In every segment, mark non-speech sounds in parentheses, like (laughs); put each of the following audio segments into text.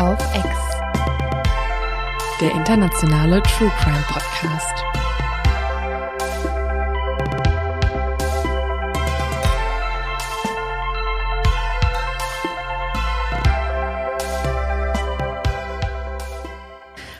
auf Ex. Der internationale True Crime Podcast.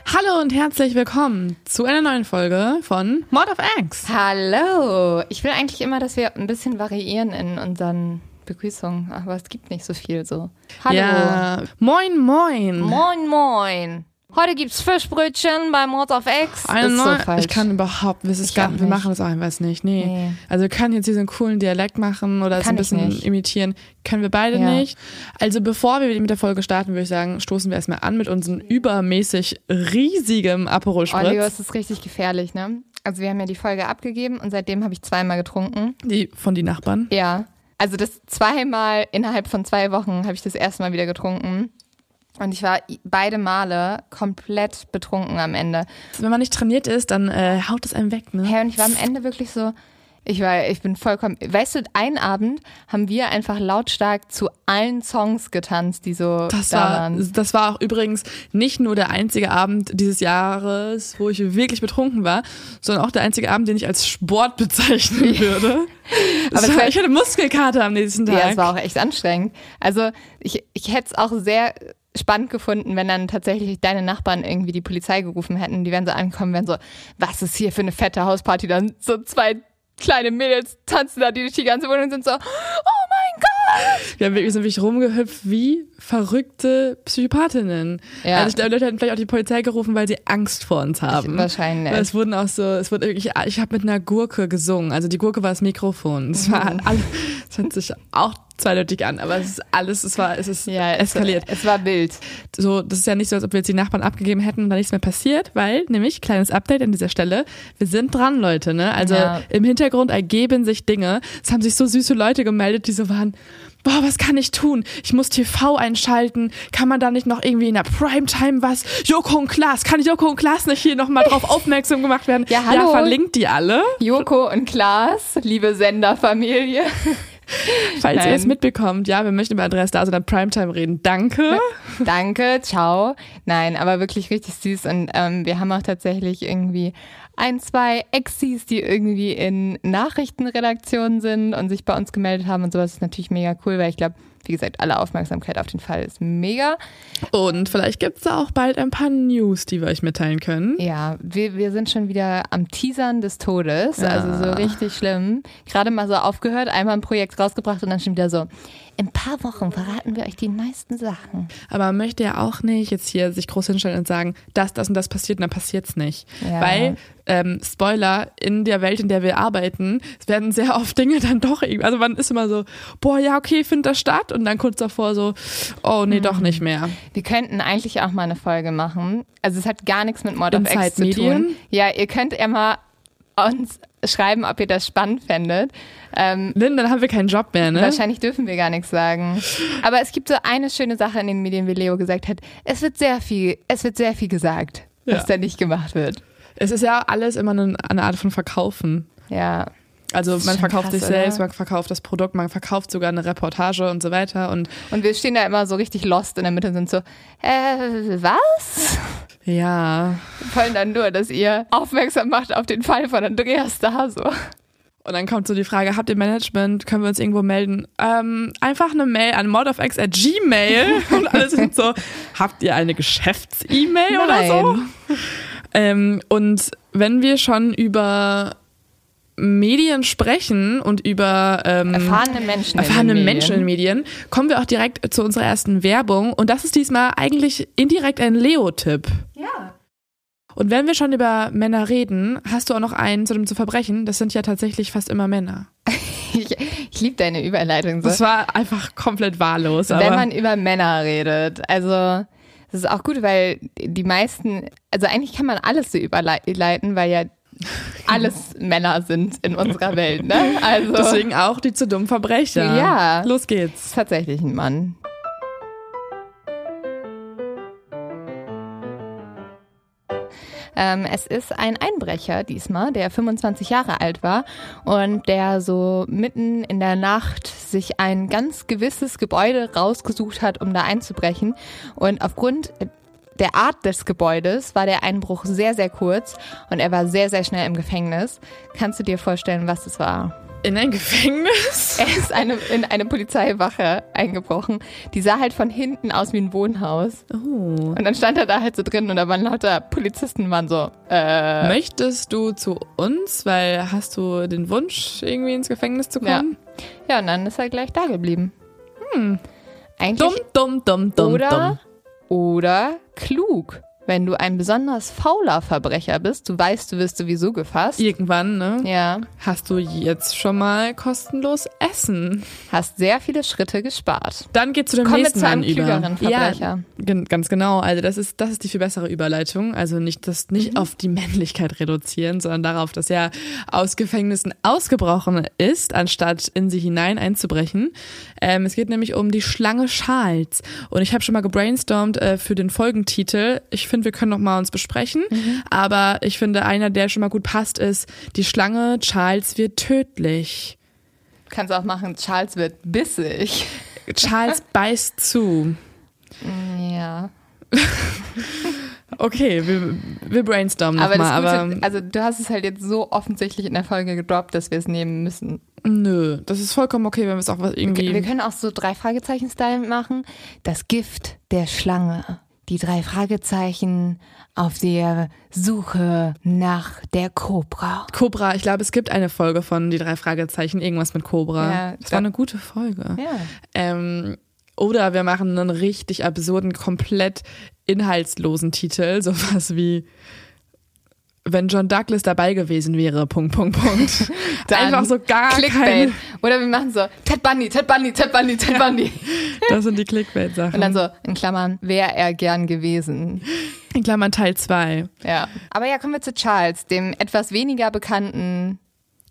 Hallo und herzlich willkommen zu einer neuen Folge von Mord of X. Hallo. Ich will eigentlich immer, dass wir ein bisschen variieren in unseren Begrüßungen, aber es gibt nicht so viel so. Hallo. Ja, moin, moin. Moin, moin. Heute gibt's Fischbrötchen bei Mord of X. Eine ist so neue, falsch. ich kann überhaupt, wir, Ich gar, auch wir machen das einfach nicht. Nee. Nee. Also wir können jetzt diesen coolen Dialekt machen oder es ein bisschen imitieren. Können wir beide Ja. nicht. Also bevor wir mit der Folge starten, würde ich sagen, stoßen wir erstmal an mit unserem übermäßig riesigem Aperol Oh, Spritz. es ist richtig gefährlich, ne? Also wir haben ja die Folge abgegeben und seitdem habe ich zweimal getrunken. Die von die Nachbarn. Ja. Also das zweimal innerhalb von zwei Wochen habe ich das erste Mal wieder getrunken. Und ich war beide Male komplett betrunken am Ende. Wenn man nicht trainiert ist, dann äh, haut es einem weg, ne? Hey, und ich war am Ende wirklich so, ich war, ich bin vollkommen, weißt du, einen Abend haben wir einfach lautstark zu allen Songs getanzt, die so Das da war, waren. das war auch übrigens nicht nur der einzige Abend dieses Jahres, wo ich wirklich betrunken war, sondern auch der einzige Abend, den ich als Sport (laughs) bezeichnen würde. Aber war- ich hatte Muskelkater am nächsten Tag. Ja, es war auch echt anstrengend. Also ich, ich hätte es auch sehr spannend gefunden, wenn dann tatsächlich deine Nachbarn irgendwie die Polizei gerufen hätten. Die wären so angekommen, wären so, was ist hier für eine fette Hausparty? Dann so zwei kleine Mädels tanzen da durch die ganze Wohnung und sind so, oh mein Gott! Wir, haben wirklich- wir sind wirklich rumgehüpft wie verrückte Psychopathinnen. Ja. Also ich glaube, Leute hätten vielleicht auch die Polizei gerufen, weil sie Angst vor uns haben. wahrscheinlich. Weil es wurden auch so, es wurde wirklich, ich habe mit einer Gurke gesungen. Also die Gurke war das Mikrofon. Es war Mhm. alles, es hört sich auch zweideutig an, aber es ist alles, es war, es ist Ja, es, eskaliert. Es war wild. so, das ist ja nicht so, als ob wir jetzt die Nachbarn abgegeben hätten und da nichts mehr passiert, weil, nämlich, kleines Update an dieser Stelle, wir sind dran, Leute, ne? Also Ja. im Hintergrund ergeben sich Dinge. Es haben sich so süße Leute gemeldet, die so waren, boah, was kann ich tun? Ich muss TV einschalten. Kann man da nicht noch irgendwie in der Primetime was? Joko und Klaas, kann Joko und Klaas nicht hier nochmal drauf (laughs) aufmerksam gemacht werden? Ja, hallo. Ja, verlinkt die alle, Joko und Klaas, liebe Senderfamilie. Falls ihr Nein. es mitbekommt. Ja, wir möchten über Andreas Dase und Primetime reden. Danke. (laughs) Danke, ciao. Nein, aber wirklich richtig süß. Und ähm, wir haben auch tatsächlich irgendwie ein, zwei Exis, die irgendwie in Nachrichtenredaktionen sind und sich bei uns gemeldet haben und sowas ist natürlich mega cool, weil ich glaube, wie gesagt, alle Aufmerksamkeit auf den Fall ist mega. Und vielleicht gibt's da auch bald ein paar News, die wir euch mitteilen können. Ja, wir, wir sind schon wieder am Teasern des Todes, also so richtig schlimm. Gerade mal so aufgehört, einmal ein Projekt rausgebracht und dann schon wieder so, in ein paar Wochen verraten wir euch die neuesten Sachen. Aber man möchte ja auch nicht jetzt hier sich groß hinstellen und sagen, das, das und das passiert und dann passiert's nicht. Ja. Weil, ähm, Spoiler, in der Welt, in der wir arbeiten, es werden sehr oft Dinge dann doch irgendwie, also man ist immer so, boah, ja, okay, findet das statt und dann kurz davor so, oh, nee, doch nicht mehr. Wir könnten eigentlich auch mal eine Folge machen. Also es hat gar nichts mit Mord of X zu tun. Ja, ihr könnt ja mal uns schreiben, ob ihr das spannend fändet. Ähm, Lynn, dann haben wir keinen Job mehr, ne? Wahrscheinlich dürfen wir gar nichts sagen. Aber es gibt so eine schöne Sache in den Medien, wie Leo gesagt hat. Es wird sehr viel, es wird sehr viel gesagt, was Ja. da nicht gemacht wird. Es ist ja alles immer eine, eine Art von Verkaufen. Ja. Also man verkauft krass, sich selbst, oder? man verkauft das Produkt, man verkauft sogar eine Reportage und so weiter. Und Und wir stehen da immer so richtig lost in der Mitte und sind so, äh, was? Ja, Wir wollen dann nur, dass ihr aufmerksam macht auf den Fall von Andreas da so. Und dann kommt so die Frage, habt ihr Management, können wir uns irgendwo melden? Ähm, einfach eine Mail an modofx at gmail (laughs) und alle sind so, habt ihr eine Geschäfts-E-Mail oder so? Ähm, und wenn wir schon über Medien sprechen und über ähm, Erfahrene Menschen. erfahrene in den Menschen in Medien, kommen wir auch direkt zu unserer ersten Werbung. Und das ist diesmal eigentlich indirekt ein Leo-Tipp. Ja. Und wenn wir schon über Männer reden, hast du auch noch einen zu dem zu Verbrechen. Das sind ja tatsächlich fast immer Männer. (laughs) Ich, ich liebe deine Überleitung so. Das war einfach komplett wahllos. Wenn man über Männer redet. Also, das ist auch gut, weil die meisten, also eigentlich kann man alles so überleiten, weil ja alles Männer sind in unserer Welt, ne? Also, deswegen auch die zu dummen Verbrecher. Ja. Los geht's. ist tatsächlich ein Mann. Ähm, es ist ein Einbrecher diesmal, der 25 Jahre alt war und der so mitten in der Nacht sich ein ganz gewisses Gebäude rausgesucht hat, um da einzubrechen. Und aufgrund der Art des Gebäudes war der Einbruch sehr, sehr kurz und er war sehr, sehr schnell im Gefängnis. Kannst du dir vorstellen, was es war? In ein Gefängnis? (laughs) Er ist eine, in eine Polizeiwache eingebrochen. Die sah halt von hinten aus wie ein Wohnhaus. Oh. Und dann stand er da halt so drin und da waren lauter Polizisten, waren so, äh. Möchtest du zu uns? Weil hast du den Wunsch, irgendwie ins Gefängnis zu kommen? Ja, und dann ist er gleich da geblieben. Hm. Eigentlich Dumm, dumm, dumm, dumm, oder, dumm. Oder klug. Wenn du ein besonders fauler Verbrecher bist, du weißt, du wirst sowieso gefasst. Irgendwann, ne? Ja, Hast du jetzt schon mal kostenlos Essen? hast sehr viele Schritte gespart. Dann geht zu dem Kommen nächsten zu einem Mann über. klügeren Verbrecher. Ja, ganz genau. Also das ist das ist die viel bessere Überleitung. Also nicht das nicht auf die Männlichkeit reduzieren, sondern darauf, dass er aus Gefängnissen ausgebrochen ist, anstatt in sie hinein einzubrechen. Ähm, es geht nämlich um die Schlange Charles. Und ich habe schon mal gebrainstormt äh, für den Folgentitel. Ich finde, wir können noch mal uns besprechen. Aber ich finde, einer, der schon mal gut passt, ist die Schlange Charles wird tödlich. Kannst auch machen, Charles wird bissig. Charles (laughs) beißt zu. Ja. (laughs) Okay, wir, wir brainstormen Aber, nochmal, das aber Gute, also du hast es halt jetzt so offensichtlich in der Folge gedroppt, dass wir es nehmen müssen. nö, das ist vollkommen okay, wenn wir es auch was irgendwie. Wir können auch so drei Fragezeichen-Style machen. Das Gift der Schlange. Die drei Fragezeichen auf der Suche nach der Cobra. Cobra, ich glaube, es gibt eine Folge von die drei Fragezeichen, irgendwas mit Cobra. Ja, das war eine gute Folge. Ja. Ähm, oder wir machen einen richtig absurden, komplett inhaltslosen Titel, (laughs) sowas wie wenn John Douglas dabei gewesen wäre, Punkt, Punkt, Punkt. (laughs) Einfach so gar Clickbait. keine. Oder wir machen so Ted Bundy, Ted Bundy, Ted Bundy, Ted Bundy. Das sind die Clickbait-Sachen. Und dann so in Klammern, wäre er gern gewesen. In Klammern Teil 2. Ja. Aber ja, kommen wir zu Charles, dem etwas weniger bekannten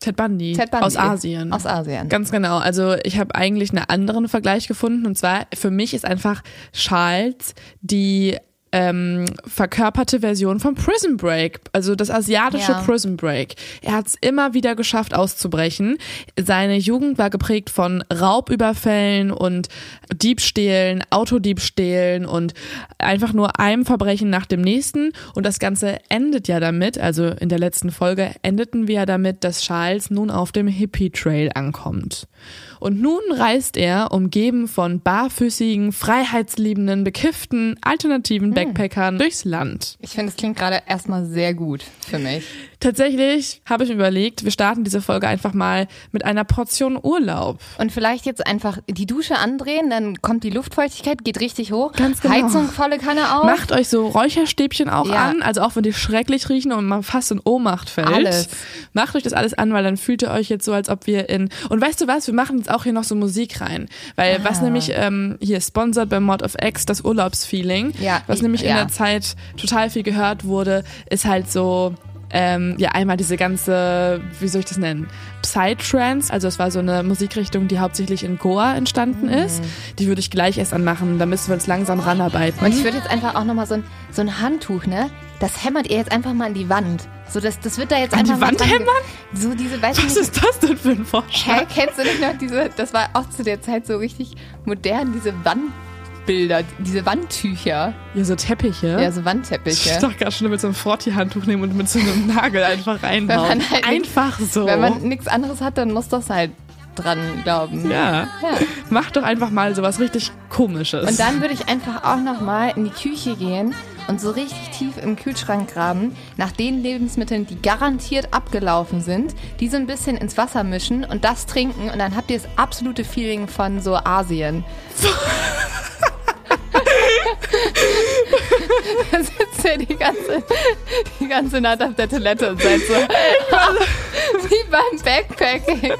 Ted Bundy. Ted Bundy. Aus Asien. Aus Asien. Ganz genau. Also ich habe eigentlich einen anderen Vergleich gefunden. Und zwar, für mich ist einfach Charles die ähm, verkörperte Version von Prison Break, also das asiatische Ja. Prison Break. Er hat es immer wieder geschafft auszubrechen. Seine Jugend war geprägt von Raubüberfällen und Diebstählen, Autodiebstählen und einfach nur einem Verbrechen nach dem nächsten. Und das Ganze endet ja damit, also in der letzten Folge endeten wir ja damit, dass Charles nun auf dem Hippie Trail ankommt. Und nun reist er, umgeben von barfüßigen, freiheitsliebenden, bekifften, alternativen Backpackern durchs Land. Ich finde, es klingt gerade erstmal sehr gut für mich. Tatsächlich habe ich mir überlegt, wir starten diese Folge einfach mal mit einer Portion Urlaub. Und vielleicht jetzt einfach die Dusche andrehen, dann kommt die Luftfeuchtigkeit, geht richtig hoch. Ganz genau. Heizung volle Kanne auf. Macht euch so Räucherstäbchen auch Ja. an, also auch wenn die schrecklich riechen und man fast in Ohnmacht fällt. Alles. Macht euch das alles an, weil dann fühlt ihr euch jetzt so, als ob wir in. Und weißt du was, wir machen jetzt auch hier noch so Musik rein. Weil Ah. was nämlich ähm, hier sponsert bei Mod of X, das Urlaubsfeeling, Ja, was ich- nämlich in ja. der Zeit total viel gehört wurde, ist halt so. Ähm, ja, einmal diese ganze, wie soll ich das nennen? Psytrance, also es war so eine Musikrichtung, die hauptsächlich in Goa entstanden Mhm. ist. Die würde ich gleich erst anmachen, da müssen wir uns langsam ranarbeiten. Und ich würde jetzt einfach auch nochmal so ein, so ein Handtuch, ne? Das hämmert ihr jetzt einfach mal an die Wand. So, das, das wird da jetzt An einfach die Wand hämmern? So diese, weiß Was nicht. ist das denn für ein Vorschlag? Hä, kennst du nicht noch diese, das war auch zu der Zeit so richtig modern, diese Wandbilder, diese Wandtücher. Ja, so Teppiche. Ja, so Ich Wandteppiche. dachte gerade schon mit so einem Forti-Handtuch nehmen und mit so einem Nagel einfach reinhauen. (laughs) Wenn man halt einfach so. Wenn man nichts anderes hat, dann muss das halt dran glauben. ja. Ja. Mach doch einfach mal sowas richtig komisches. Und dann würde ich einfach auch nochmal in die Küche gehen und so richtig tief im Kühlschrank graben, nach den Lebensmitteln, die garantiert abgelaufen sind, die so ein bisschen ins Wasser mischen und das trinken und dann habt ihr das absolute Feeling von so Asien. (laughs) (laughs) da sitzt ihr die ganze, die ganze Nacht auf der Toilette und seid so (laughs) wie beim Backpacking.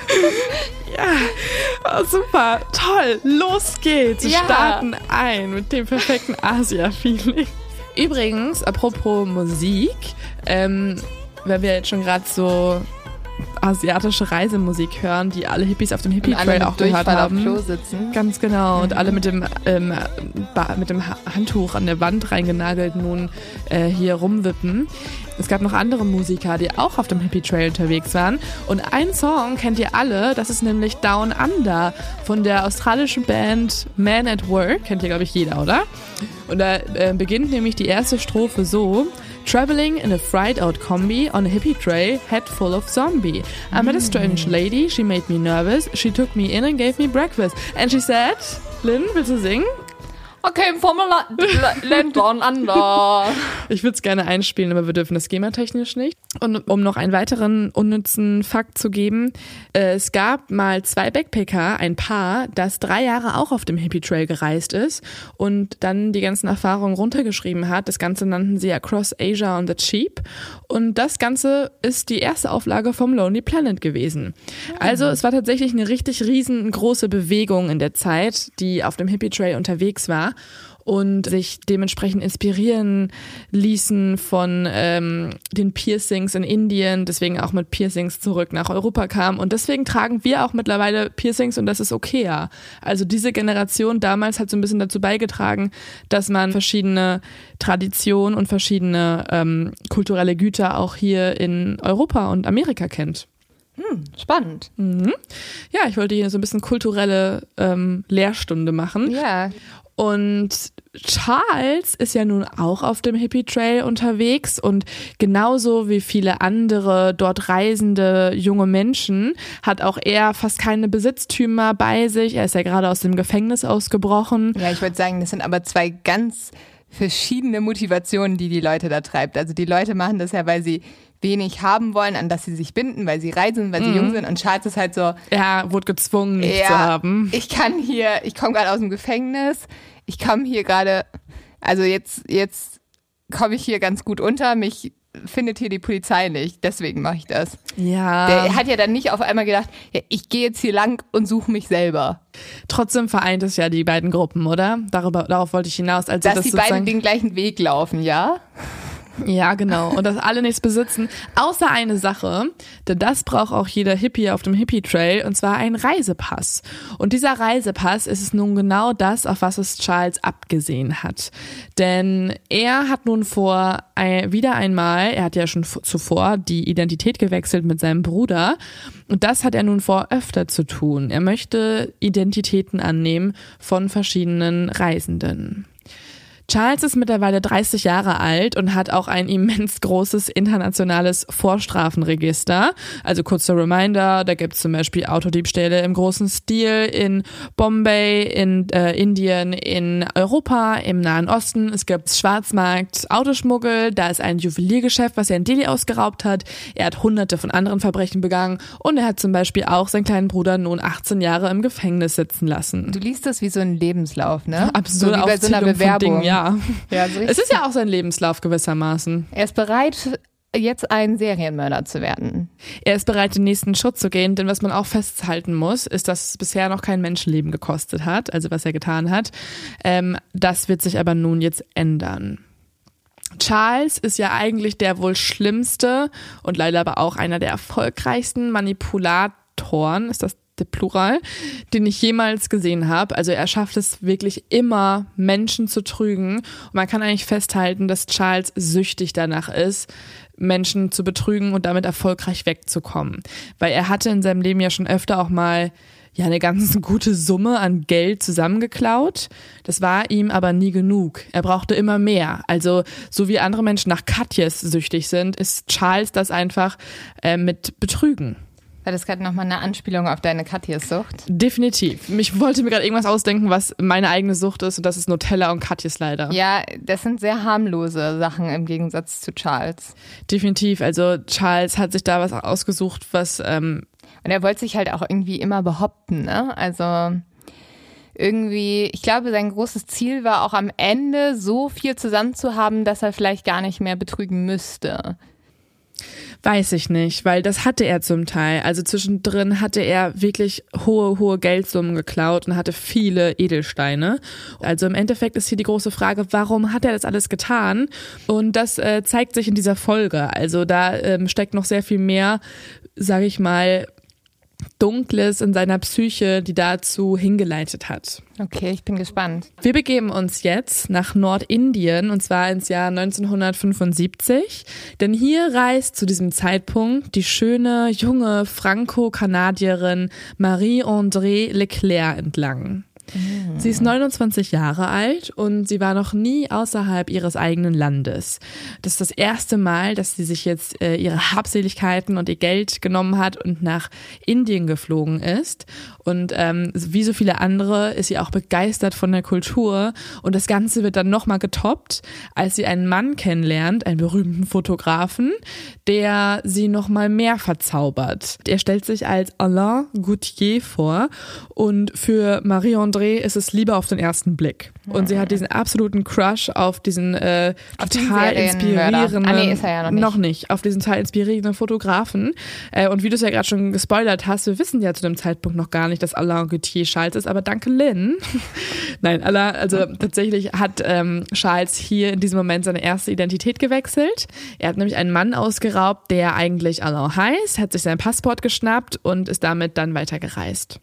Oh, super, toll, los geht's. Wir Ja. starten ein mit dem perfekten Asia-Feeling. Übrigens, apropos Musik, ähm, weil wir jetzt schon gerade so asiatische Reisemusik hören, die alle Hippies auf dem Hippie Trail auch gehört haben. Auf Klo sitzen. Ganz genau. Mhm. Und alle mit dem, ähm, mit dem Handtuch an der Wand reingenagelt nun äh, hier rumwippen. Es gab noch andere Musiker, die auch auf dem Hippie Trail unterwegs waren. Und ein Song kennt ihr alle, das ist nämlich Down Under von der australischen Band Man at Work. Kennt ihr, glaube ich, jeder, oder? Und da äh, beginnt nämlich die erste Strophe so. Traveling in a fried out combi on a hippie trail, head full of zombie. I met a strange mm. lady, she made me nervous, she took me in and gave me breakfast. And she said, Lynn, willst du singen? Okay, vom Land Down Under. Ich würde es gerne einspielen, aber wir dürfen das GEMA-technisch nicht. Und um noch einen weiteren unnützen Fakt zu geben, äh, es gab mal zwei Backpacker, ein Paar, das drei Jahre auch auf dem Hippie Trail gereist ist und dann die ganzen Erfahrungen runtergeschrieben hat. Das Ganze nannten sie Across Asia on the Cheap. Und das Ganze ist die erste Auflage vom Lonely Planet gewesen. Also es war tatsächlich eine richtig riesengroße Bewegung in der Zeit, die auf dem Hippie Trail unterwegs war und sich dementsprechend inspirieren ließen von ähm, den Piercings in Indien, deswegen auch mit Piercings zurück nach Europa kam. Und deswegen tragen wir auch mittlerweile Piercings und das ist okay. Ja. Also diese Generation damals hat so ein bisschen dazu beigetragen, dass man verschiedene Traditionen und verschiedene ähm, kulturelle Güter auch hier in Europa und Amerika kennt. Hm, spannend. Mhm. Ja, ich wollte hier so ein bisschen kulturelle ähm, Lehrstunde machen. Ja. Und Charles ist ja nun auch auf dem Hippie Trail unterwegs und genauso wie viele andere dort reisende junge Menschen hat auch er fast keine Besitztümer bei sich. Er ist ja gerade aus dem Gefängnis ausgebrochen. Ja, ich würde sagen, das sind aber zwei ganz verschiedene Motivationen, die die Leute da treibt. Also die Leute machen das ja, weil sie wenig haben wollen, an das sie sich binden, weil sie reisen, weil sie mhm. jung sind. Und Charles ist halt so. Er wurde gezwungen, nichts ja, zu haben. Ich kann hier, ich komme gerade aus dem Gefängnis ich komme hier gerade, also jetzt, jetzt komme ich hier ganz gut unter, mich findet hier die Polizei nicht, deswegen mache ich das. Ja. Der hat ja dann nicht auf einmal gedacht, ja, ich gehe jetzt hier lang und suche mich selber. Trotzdem vereint es ja die beiden Gruppen, oder? Darüber, darauf wollte ich hinaus. Also Dass das die beiden den gleichen Weg laufen, ja? Ja, genau. Und dass alle nichts besitzen, außer eine Sache, denn das braucht auch jeder Hippie auf dem Hippie Trail, und zwar ein Reisepass. Und dieser Reisepass ist es nun genau das, auf was es Charles abgesehen hat. Denn er hat nun vor, wieder einmal, er hat ja schon zuvor die Identität gewechselt mit seinem Bruder, und das hat er nun vor, öfter zu tun. Er möchte Identitäten annehmen von verschiedenen Reisenden. Charles ist mittlerweile 30 Jahre alt und hat auch ein immens großes internationales Vorstrafenregister. Also kurzer Reminder, da gibt es zum Beispiel Autodiebstähle im großen Stil in Bombay, in äh, Indien, in Europa, im Nahen Osten. Es gibt Schwarzmarkt, Autoschmuggel, da ist ein Juweliergeschäft, was er in Delhi ausgeraubt hat. Er hat hunderte von anderen Verbrechen begangen und er hat zum Beispiel auch seinen kleinen Bruder nun 18 Jahre im Gefängnis sitzen lassen. Du liest das wie so ein Lebenslauf, ne? Absolut. So wie bei so einer Bewerbung. Dingen, ja. Ja so es ist ja auch sein Lebenslauf gewissermaßen. Er ist bereit, jetzt ein Serienmörder zu werden. Er ist bereit, den nächsten Schritt zu gehen, denn was man auch festhalten muss, ist, dass es bisher noch kein Menschenleben gekostet hat, also was er getan hat. Ähm, das wird sich aber nun jetzt ändern. Charles ist ja eigentlich der wohl schlimmste und leider aber auch einer der erfolgreichsten Manipulatoren, ist das der Plural, den ich jemals gesehen habe. Also er schafft es wirklich immer, Menschen zu trügen. Und man kann eigentlich festhalten, dass Charles süchtig danach ist, Menschen zu betrügen und damit erfolgreich wegzukommen. Weil er hatte in seinem Leben ja schon öfter auch mal ja eine ganz (laughs) gute Summe an Geld zusammengeklaut. Das war ihm aber nie genug. Er brauchte immer mehr. Also so wie andere Menschen nach Katjes süchtig sind, ist Charles das einfach äh, mit Betrügen. War das gerade nochmal eine Anspielung auf deine Katjes-Sucht? Definitiv. Ich wollte mir gerade irgendwas ausdenken, was meine eigene Sucht ist und das ist Nutella und Katjes leider. Ja, das sind sehr harmlose Sachen im Gegensatz zu Charles. Definitiv. Also Charles hat sich da was ausgesucht, was... Ähm und er wollte sich halt auch irgendwie immer behaupten, ne? Also irgendwie, ich glaube, sein großes Ziel war auch am Ende so viel zusammen zu haben, dass er vielleicht gar nicht mehr betrügen müsste. Weiß ich nicht, weil das hatte er zum Teil. Also zwischendrin hatte er wirklich hohe, hohe Geldsummen geklaut und hatte viele Edelsteine. Also im Endeffekt ist hier die große Frage, warum hat er das alles getan? Und das äh, zeigt sich in dieser Folge. Also da ähm, steckt noch sehr viel mehr sage ich mal, Dunkles in seiner Psyche, die dazu hingeleitet hat. Okay, ich bin gespannt. Wir begeben uns jetzt nach Nordindien und zwar ins Jahr 1975, denn hier reist zu diesem Zeitpunkt die schöne junge Franco-Kanadierin Marie-André Leclerc entlang. Sie ist 29 Jahre alt und sie war noch nie außerhalb ihres eigenen Landes. Das ist das erste Mal, dass sie sich jetzt äh, ihre Habseligkeiten und ihr Geld genommen hat und nach Indien geflogen ist. Und ähm, wie so viele andere ist sie auch begeistert von der Kultur. Und das Ganze wird dann nochmal getoppt, als sie einen Mann kennenlernt, einen berühmten Fotografen, der sie nochmal mehr verzaubert. Er stellt sich als Alain Gauthier vor und für Marie-André ist es Liebe auf den ersten Blick. Und sie hat diesen absoluten Crush auf diesen äh, total inspirierenden, ah, nee, ist er ja noch, nicht. noch nicht, auf diesen total inspirierenden Fotografen. Äh, und wie du es ja gerade schon gespoilert hast, wir wissen ja zu dem Zeitpunkt noch gar nicht, dass Alain Gauthier Charles ist, aber danke Lynn. (laughs) Nein, Alain, also tatsächlich hat ähm, Charles hier in diesem Moment seine erste Identität gewechselt. Er hat nämlich einen Mann ausgeraubt, der eigentlich Alain heißt, hat sich sein Passport geschnappt und ist damit dann weitergereist.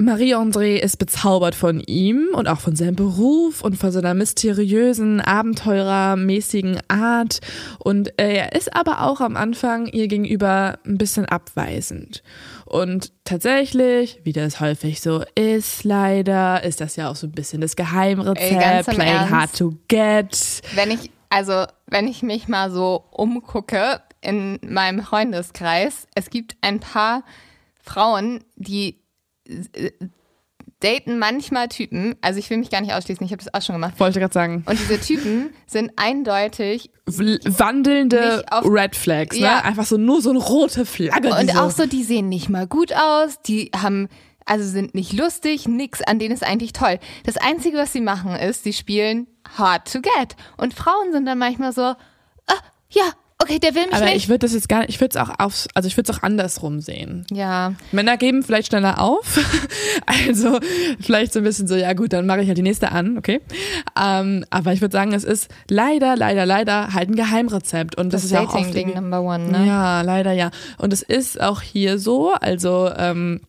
Marie-André ist bezaubert von ihm und auch von seinem Beruf und von seiner mysteriösen, abenteurermäßigen Art. Und er ist aber auch am Anfang ihr gegenüber ein bisschen abweisend. Und tatsächlich, wie das häufig so ist, leider, ist das ja auch so ein bisschen das Geheimrezept, playing Ernst. hard to get. Wenn ich, also, wenn ich mich mal so umgucke in meinem Freundeskreis, es gibt ein paar Frauen, die daten manchmal Typen, also ich will mich gar nicht ausschließen, ich habe das auch schon gemacht. Wollte gerade sagen. Und diese Typen sind eindeutig Wandelnde Red Flags, ne? Ja. Einfach so nur so eine rote Flagge. und so auch so, die sehen nicht mal gut aus, die haben, also sind nicht lustig, nix, an denen ist eigentlich toll. Das Einzige, was sie machen, ist, sie spielen hard to get. Und Frauen sind dann manchmal so, ah, ja, okay, der will mich Aber nicht. ich würde das jetzt gar nicht, ich würde es auch aufs, also ich würde es auch andersrum sehen. ja, Männer geben vielleicht schneller auf. (laughs) Also vielleicht so ein bisschen so, ja gut, dann mache ich halt die nächste an, okay. Ähm, aber ich würde sagen, es ist leider, leider, leider halt ein Geheimrezept. Und das, das, ist ja auch oft irgendwie- Number One, ne? Ja, leider ja. Und es ist auch hier so, also ähm,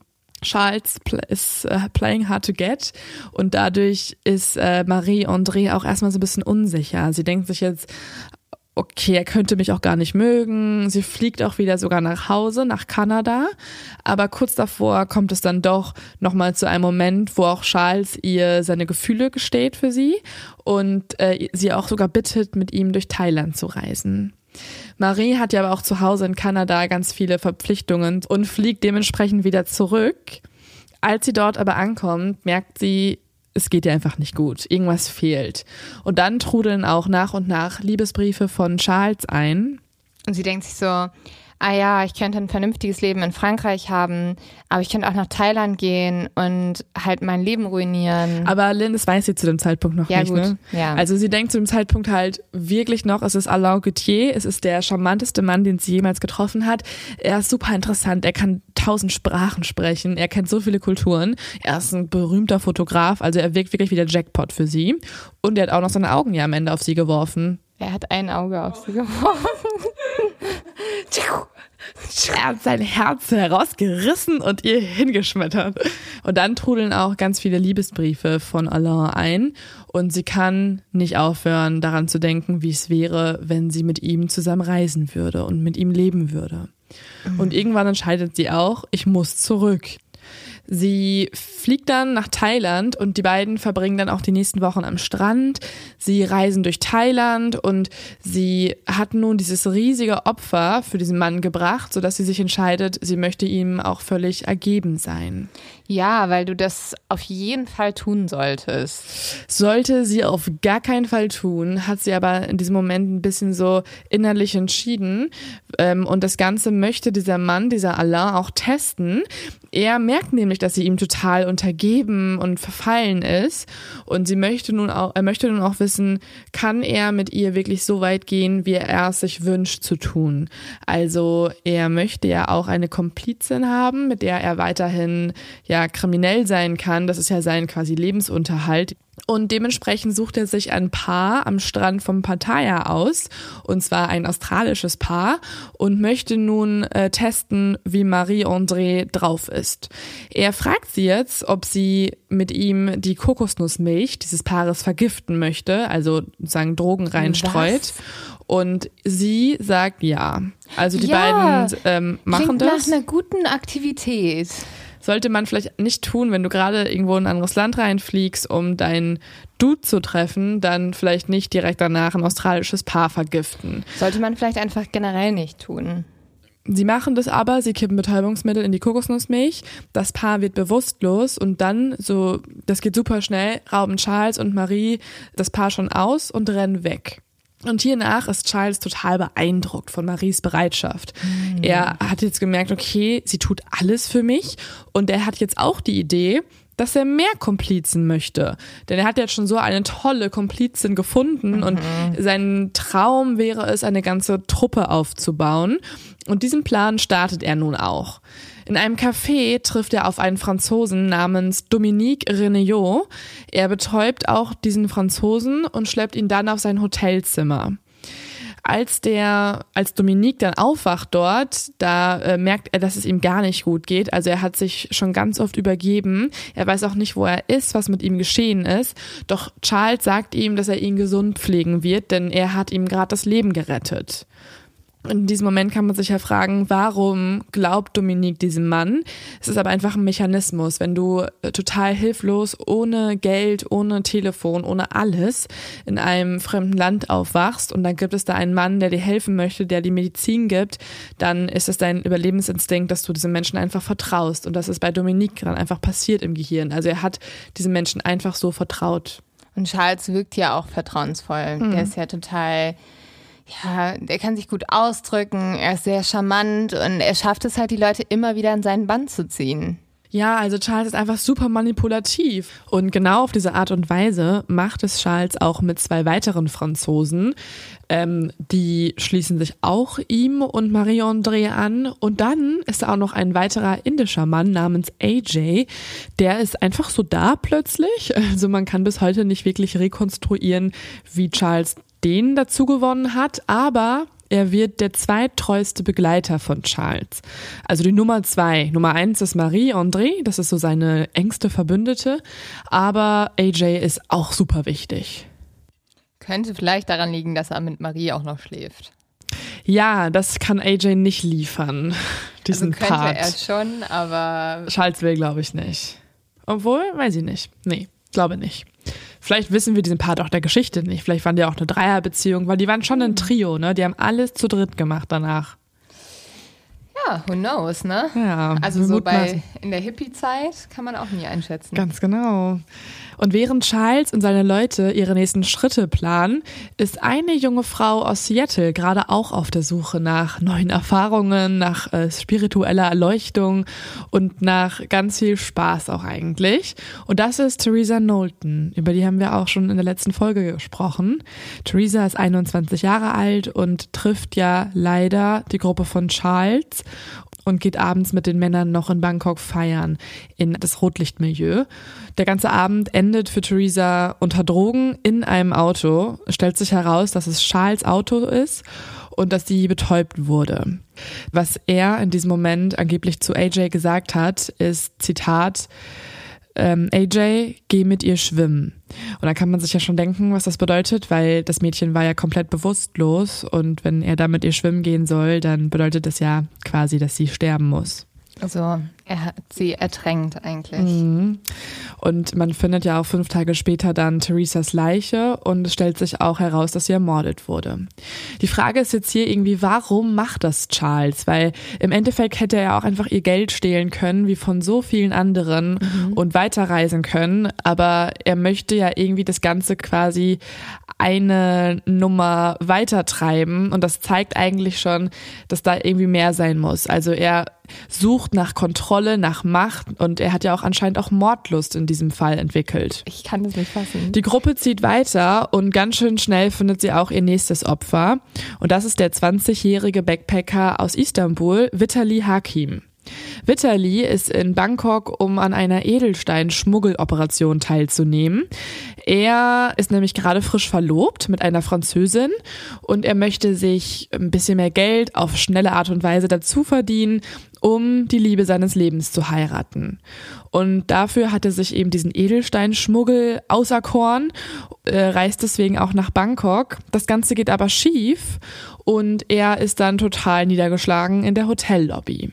Charles ist äh, playing hard to get und dadurch ist äh, Marie André auch erstmal so ein bisschen unsicher. Sie denkt sich jetzt, okay, er könnte mich auch gar nicht mögen. Sie fliegt auch wieder sogar nach Hause, nach Kanada. Aber kurz davor kommt es dann doch nochmal zu einem Moment, wo auch Charles ihr seine Gefühle gesteht für sie und äh, sie auch sogar bittet, mit ihm durch Thailand zu reisen. Marie hat ja aber auch zu Hause in Kanada ganz viele Verpflichtungen und fliegt dementsprechend wieder zurück. Als sie dort aber ankommt, merkt sie, es geht ihr einfach nicht gut. Irgendwas fehlt. Und dann trudeln auch nach und nach Liebesbriefe von Charles ein. Und sie denkt sich so, ah ja, ich könnte ein vernünftiges Leben in Frankreich haben, aber ich könnte auch nach Thailand gehen und halt mein Leben ruinieren. Aber Lynn, das weiß sie zu dem Zeitpunkt noch Ja, nicht. gut. Ne? Ja. Also sie denkt zu dem Zeitpunkt halt wirklich noch, es ist Alain Gauthier, es ist der charmanteste Mann, den sie jemals getroffen hat. Er ist super interessant, er kann tausend Sprachen sprechen, er kennt so viele Kulturen, er ist ein berühmter Fotograf, also er wirkt wirklich wie der Jackpot für sie. Und er hat auch noch seine Augen ja am Ende auf sie geworfen. er hat ein Auge auf sie (laughs) geworfen. Er hat sein Herz herausgerissen und ihr hingeschmettert. Und dann trudeln auch ganz viele Liebesbriefe von Alain ein. Und sie kann nicht aufhören, daran zu denken, wie es wäre, wenn sie mit ihm zusammen reisen würde und mit ihm leben würde. Und irgendwann entscheidet sie auch, ich muss zurück. Sie fliegt dann nach Thailand und die beiden verbringen dann auch die nächsten Wochen am Strand. Sie reisen durch Thailand und sie hat nun dieses riesige Opfer für diesen Mann gebracht, sodass sie sich entscheidet, sie möchte ihm auch völlig ergeben sein. Ja, weil du das auf jeden Fall tun solltest. Sollte sie auf gar keinen Fall tun, hat sie aber in diesem Moment ein bisschen so innerlich entschieden. Ähm, und das Ganze möchte dieser Mann, dieser Alain, auch testen. Er merkt nämlich, dass sie ihm total untergeben und verfallen ist. Und sie möchte nun auch, er möchte nun auch wissen, kann er mit ihr wirklich so weit gehen, wie er es sich wünscht zu tun. Also er möchte ja auch eine Komplizin haben, mit der er weiterhin ja kriminell sein kann. Das ist ja sein quasi Lebensunterhalt. Und dementsprechend sucht er sich ein Paar am Strand von Pattaya aus, und zwar ein australisches Paar, und möchte nun äh, testen, wie Marie-André drauf ist. Er fragt sie jetzt, ob sie mit ihm die Kokosnussmilch dieses Paares vergiften möchte, also sozusagen Drogen reinstreut. Was? Und sie sagt ja. Also die ja, beiden ähm, machen klingt das. nach einer guten Aktivität sollte man vielleicht nicht tun, wenn du gerade irgendwo in ein anderes Land reinfliegst, um deinen Dude zu treffen, dann vielleicht nicht direkt danach ein australisches Paar vergiften. Sollte man vielleicht einfach generell nicht tun. Sie machen das aber, sie kippen Betäubungsmittel in die Kokosnussmilch, das Paar wird bewusstlos und dann, so, das geht super schnell, rauben Charles und Marie das Paar schon aus und rennen weg. Und hiernach ist Charles total beeindruckt von Maries Bereitschaft. Mhm. Er hat jetzt gemerkt, okay, sie tut alles für mich und er hat jetzt auch die Idee, dass er mehr Komplizen möchte. Denn er hat jetzt schon so eine tolle Komplizin gefunden mhm. und sein Traum wäre es, eine ganze Truppe aufzubauen. Und diesen Plan startet er nun auch. In einem Café trifft er auf einen Franzosen namens Dominique Renéot. Er betäubt auch diesen Franzosen und schleppt ihn dann auf sein Hotelzimmer als der, als Dominique dann aufwacht dort, da äh, merkt er, dass es ihm gar nicht gut geht. Also er hat sich schon ganz oft übergeben. Er weiß auch nicht, wo er ist, was mit ihm geschehen ist. Doch Charles sagt ihm, dass er ihn gesund pflegen wird, denn er hat ihm gerade das Leben gerettet. In diesem Moment kann man sich ja fragen, warum glaubt Dominique diesem Mann? Es ist aber einfach ein Mechanismus. Wenn du äh, total hilflos, ohne Geld, ohne Telefon, ohne alles in einem fremden Land aufwachst und dann gibt es da einen Mann, der dir helfen möchte, der die Medizin gibt, dann ist es dein Überlebensinstinkt, dass du diesem Menschen einfach vertraust. Und das ist bei Dominique gerade einfach passiert im Gehirn. Also er hat diesem Menschen einfach so vertraut. Und Charles wirkt ja auch vertrauensvoll. Mhm. Der ist ja total ja, der kann sich gut ausdrücken, er ist sehr charmant und er schafft es halt, die Leute immer wieder in seinen Band zu ziehen. Ja, also Charles ist einfach super manipulativ. Und genau auf diese Art und Weise macht es Charles auch mit zwei weiteren Franzosen. Ähm, die schließen sich auch ihm und Marie-André an. Und dann ist da auch noch ein weiterer indischer Mann namens AJ. Der ist einfach so da plötzlich. Also man kann bis heute nicht wirklich rekonstruieren, wie Charles den dazu gewonnen hat, aber er wird der zweittreueste Begleiter von Charles. Also die Nummer zwei. Nummer eins ist Marie-André, das ist so seine engste Verbündete, aber AJ ist auch super wichtig. Könnte vielleicht daran liegen, dass er mit Marie auch noch schläft. Ja, das kann AJ nicht liefern, (laughs) diesen also könnte Part. er schon, aber... Charles will, glaube ich, nicht. Obwohl, weiß ich nicht. Nee, glaube nicht. Vielleicht wissen wir diesen Part auch der Geschichte nicht. Vielleicht waren die auch eine Dreierbeziehung, weil die waren schon ein Trio, ne? Die haben alles zu dritt gemacht danach. Ja, who knows, ne? Ja. Also so bei in der Hippie-Zeit kann man auch nie einschätzen. Ganz genau. Und während Charles und seine Leute ihre nächsten Schritte planen, ist eine junge Frau aus Seattle gerade auch auf der Suche nach neuen Erfahrungen, nach äh, spiritueller Erleuchtung und nach ganz viel Spaß auch eigentlich. Und das ist Theresa Knowlton. Über die haben wir auch schon in der letzten Folge gesprochen. Theresa ist 21 Jahre alt und trifft ja leider die Gruppe von Charles und geht abends mit den Männern noch in Bangkok feiern in das Rotlichtmilieu. Der ganze Abend endet für Theresa unter Drogen in einem Auto. Stellt sich heraus, dass es Charles Auto ist und dass sie betäubt wurde. Was er in diesem Moment angeblich zu AJ gesagt hat, ist Zitat, ähm, AJ, geh mit ihr schwimmen. Und dann kann man sich ja schon denken, was das bedeutet, weil das Mädchen war ja komplett bewusstlos und wenn er da mit ihr schwimmen gehen soll, dann bedeutet das ja quasi, dass sie sterben muss. Also er hat sie ertränkt eigentlich. Mhm. Und man findet ja auch fünf Tage später dann Theresas Leiche und es stellt sich auch heraus, dass sie ermordet wurde. Die Frage ist jetzt hier irgendwie, warum macht das Charles? Weil im Endeffekt hätte er auch einfach ihr Geld stehlen können, wie von so vielen anderen mhm. und weiterreisen können. Aber er möchte ja irgendwie das Ganze quasi eine Nummer weitertreiben und das zeigt eigentlich schon, dass da irgendwie mehr sein muss. Also er sucht nach Kontrolle, nach Macht und er hat ja auch anscheinend auch Mordlust in diesem Fall entwickelt. Ich kann das nicht fassen. Die Gruppe zieht weiter und ganz schön schnell findet sie auch ihr nächstes Opfer und das ist der 20-jährige Backpacker aus Istanbul, Vitali Hakim. Vitali ist in Bangkok, um an einer Edelstein-Schmuggeloperation teilzunehmen. Er ist nämlich gerade frisch verlobt mit einer Französin und er möchte sich ein bisschen mehr Geld auf schnelle Art und Weise dazu verdienen, um die Liebe seines Lebens zu heiraten. Und dafür hat er sich eben diesen Edelsteinschmuggel auserkoren, äh, reist deswegen auch nach Bangkok. Das Ganze geht aber schief und er ist dann total niedergeschlagen in der Hotellobby.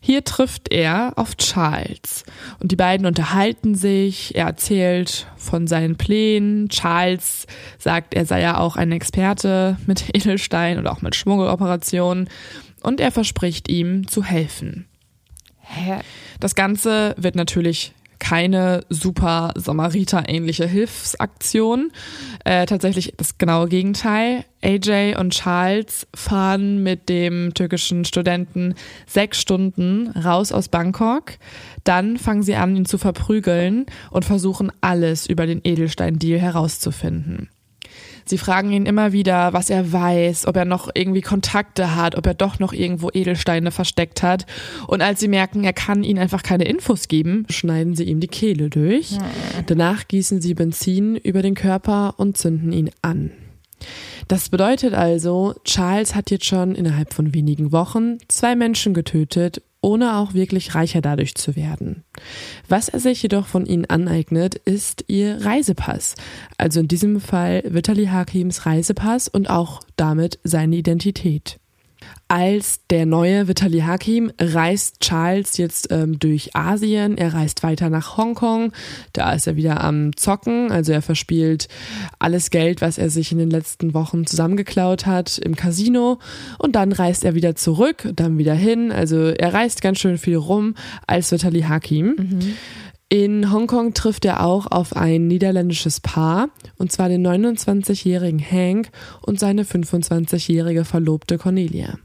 Hier trifft er auf Charles und die beiden unterhalten sich. Er erzählt von seinen Plänen. Charles sagt, er sei ja auch ein Experte mit Edelstein und auch mit Schmuggeloperationen und er verspricht ihm zu helfen. Hä? Das Ganze wird natürlich keine super Samariter-ähnliche Hilfsaktion. Äh, tatsächlich das genaue Gegenteil. AJ und Charles fahren mit dem türkischen Studenten sechs Stunden raus aus Bangkok. Dann fangen sie an, ihn zu verprügeln und versuchen alles über den Edelstein-Deal herauszufinden. Sie fragen ihn immer wieder, was er weiß, ob er noch irgendwie Kontakte hat, ob er doch noch irgendwo Edelsteine versteckt hat. Und als sie merken, er kann ihnen einfach keine Infos geben, schneiden sie ihm die Kehle durch. Danach gießen sie Benzin über den Körper und zünden ihn an. Das bedeutet also, Charles hat jetzt schon innerhalb von wenigen Wochen zwei Menschen getötet ohne auch wirklich reicher dadurch zu werden. Was er sich jedoch von ihnen aneignet, ist ihr Reisepass. Also in diesem Fall Vitali Hakims Reisepass und auch damit seine Identität als der neue Vitali Hakim reist Charles jetzt ähm, durch Asien. Er reist weiter nach Hongkong. Da ist er wieder am Zocken. Also er verspielt alles Geld, was er sich in den letzten Wochen zusammengeklaut hat im Casino. Und dann reist er wieder zurück, dann wieder hin. Also er reist ganz schön viel rum als Vitali Hakim. Mhm. In Hongkong trifft er auch auf ein niederländisches Paar, und zwar den 29-jährigen Hank und seine 25-jährige Verlobte Cornelia.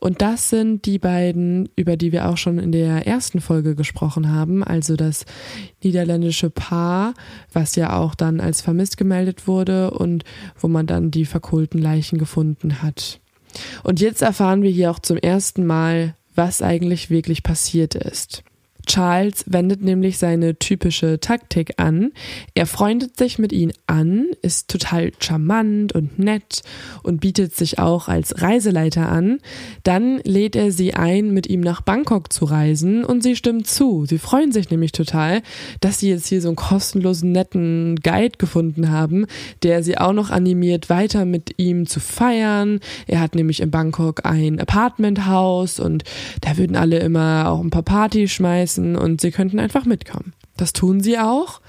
Und das sind die beiden, über die wir auch schon in der ersten Folge gesprochen haben. Also das niederländische Paar, was ja auch dann als vermisst gemeldet wurde und wo man dann die verkohlten Leichen gefunden hat. Und jetzt erfahren wir hier auch zum ersten Mal, was eigentlich wirklich passiert ist. Charles wendet nämlich seine typische Taktik an. Er freundet sich mit ihnen an, ist total charmant und nett und bietet sich auch als Reiseleiter an. Dann lädt er sie ein, mit ihm nach Bangkok zu reisen und sie stimmt zu. Sie freuen sich nämlich total, dass sie jetzt hier so einen kostenlosen, netten Guide gefunden haben, der sie auch noch animiert, weiter mit ihm zu feiern. Er hat nämlich in Bangkok ein Apartmenthaus und da würden alle immer auch ein paar Partys schmeißen lassen und sie könnten einfach mitkommen. Das tun sie auch.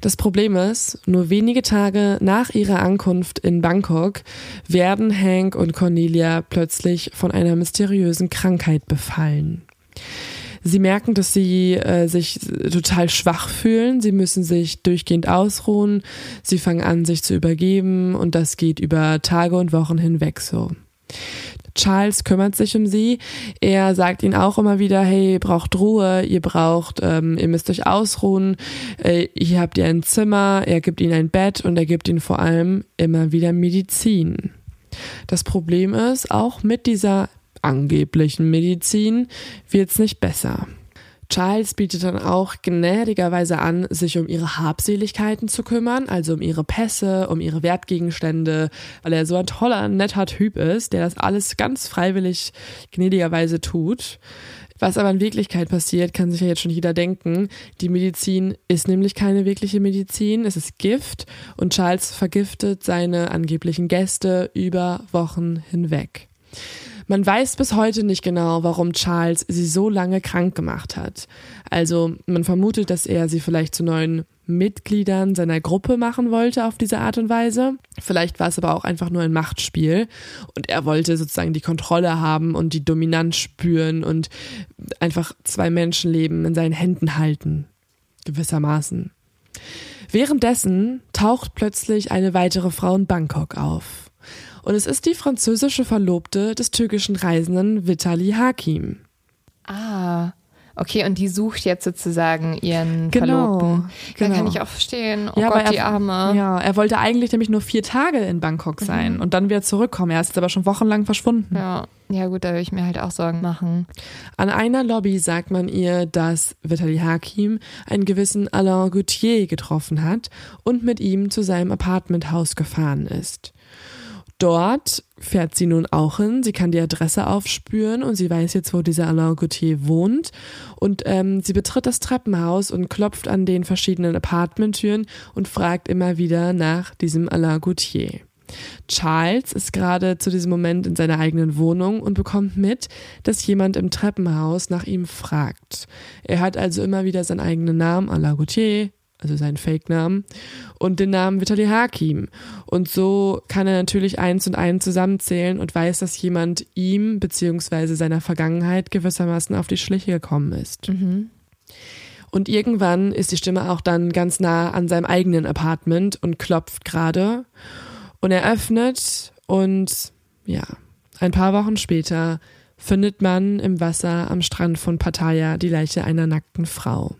Das Problem ist, nur wenige Tage nach ihrer Ankunft in Bangkok werden Hank und Cornelia plötzlich von einer mysteriösen Krankheit befallen. Sie merken, dass sie äh, sich total schwach fühlen. Sie müssen sich durchgehend ausruhen. Sie fangen an, sich zu übergeben und das geht über Tage und Wochen hinweg so. Charles kümmert sich um sie. Er sagt ihnen auch immer wieder, hey, ihr braucht Ruhe, ihr braucht, ähm, ihr müsst euch ausruhen, äh, hier habt ihr ein Zimmer, er gibt ihnen ein Bett und er gibt ihnen vor allem immer wieder Medizin. Das Problem ist, auch mit dieser angeblichen Medizin wird's nicht besser. Charles bietet dann auch gnädigerweise an, sich um ihre Habseligkeiten zu kümmern, also um ihre Pässe, um ihre Wertgegenstände, weil er so ein toller, netter Typ ist, der das alles ganz freiwillig gnädigerweise tut. Was aber in Wirklichkeit passiert, kann sich ja jetzt schon jeder denken. Die Medizin ist nämlich keine wirkliche Medizin, es ist Gift und Charles vergiftet seine angeblichen Gäste über Wochen hinweg. Man weiß bis heute nicht genau, warum Charles sie so lange krank gemacht hat. Also man vermutet, dass er sie vielleicht zu neuen Mitgliedern seiner Gruppe machen wollte auf diese Art und Weise. Vielleicht war es aber auch einfach nur ein Machtspiel und er wollte sozusagen die Kontrolle haben und die Dominanz spüren und einfach zwei Menschenleben in seinen Händen halten. Gewissermaßen. Währenddessen taucht plötzlich eine weitere Frau in Bangkok auf. Und es ist die französische Verlobte des türkischen Reisenden Vitali Hakim. Ah, Okay, und die sucht jetzt sozusagen ihren Genau, Verlobten. Genau. kann ich auch verstehen. Oh Ja, Gott, aber die er- Arme. Ja, er wollte eigentlich nämlich nur vier Tage in Bangkok sein und dann wieder zurückkommen. Er ist jetzt aber schon wochenlang verschwunden. Ja. ja, gut, da würde ich mir halt auch Sorgen machen. An einer Lobby sagt man ihr, dass Vitali Hakim einen gewissen Alain Gauthier getroffen hat und mit ihm zu seinem Apartmenthaus gefahren ist. Dort fährt sie nun auch hin. Sie kann die Adresse aufspüren und sie weiß jetzt, wo dieser Alain Gauthier wohnt. Und ähm, sie betritt das Treppenhaus und klopft an den verschiedenen Apartmenttüren und fragt immer wieder nach diesem Alain Gauthier. Charles ist gerade zu diesem Moment in seiner eigenen Wohnung und bekommt mit, dass jemand im Treppenhaus nach ihm fragt. Er hat also immer wieder seinen eigenen Namen, Alain Gauthier, also seinen Fake-Namen, und den Namen Vitali Hakim. Und so kann er natürlich eins und eins zusammenzählen und weiß, dass jemand ihm beziehungsweise seiner Vergangenheit gewissermaßen auf die Schliche gekommen ist. Und irgendwann ist die Stimme auch dann ganz nah an seinem eigenen Apartment und klopft gerade. Und er öffnet und ja, ein paar Wochen später findet man im Wasser am Strand von Pattaya die Leiche einer nackten Frau.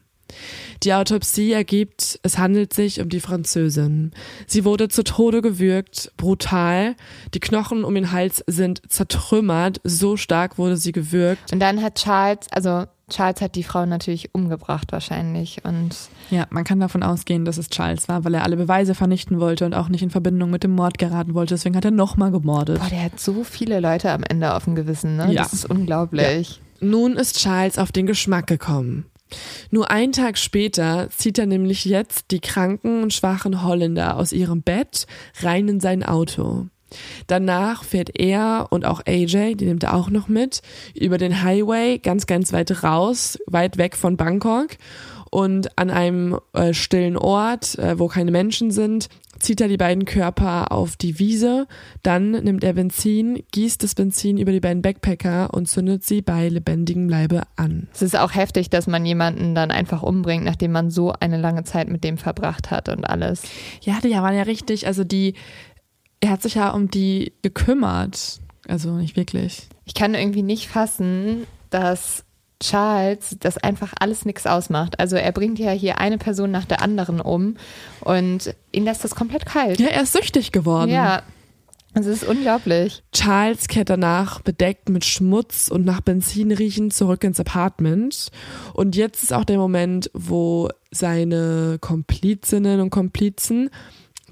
Die Autopsie ergibt, es handelt sich um die Französin. Sie wurde zu Tode gewürgt, brutal. Die Knochen um den Hals sind zertrümmert, so stark wurde sie gewürgt. Und dann hat Charles, also Charles hat die Frau natürlich umgebracht wahrscheinlich. Und Ja, man kann davon ausgehen, dass es Charles war, weil er alle Beweise vernichten wollte und auch nicht in Verbindung mit dem Mord geraten wollte. Deswegen hat er nochmal gemordet. boah, der hat so viele Leute am Ende auf dem Gewissen, ne? Ja. Das ist unglaublich. Nun ist Charles auf den Geschmack gekommen. Nur einen Tag später zieht er nämlich jetzt die kranken und schwachen Holländer aus ihrem Bett rein in sein Auto. Danach fährt er und auch AJ, die nimmt er auch noch mit, über den Highway ganz, ganz weit raus, weit weg von Bangkok. Und an einem äh, stillen Ort, äh, wo keine Menschen sind, zieht er die beiden Körper auf die Wiese. Dann nimmt er Benzin, gießt das Benzin über die beiden Backpacker und zündet sie bei lebendigem Leibe an. Es ist auch heftig, dass man jemanden dann einfach umbringt, nachdem man so eine lange Zeit mit dem verbracht hat und alles. Ja, die waren ja richtig, also die, er hat sich ja um die gekümmert. Also nicht wirklich. Ich kann irgendwie nicht fassen, dass Charles das einfach alles nichts ausmacht. Also er bringt ja hier eine Person nach der anderen um und ihn lässt das komplett kalt. Ja, er ist süchtig geworden. Ja, es ist unglaublich. Charles kehrt danach bedeckt mit Schmutz und nach Benzin riechen zurück ins Apartment. Und jetzt ist auch der Moment, wo seine Komplizinnen und Komplizen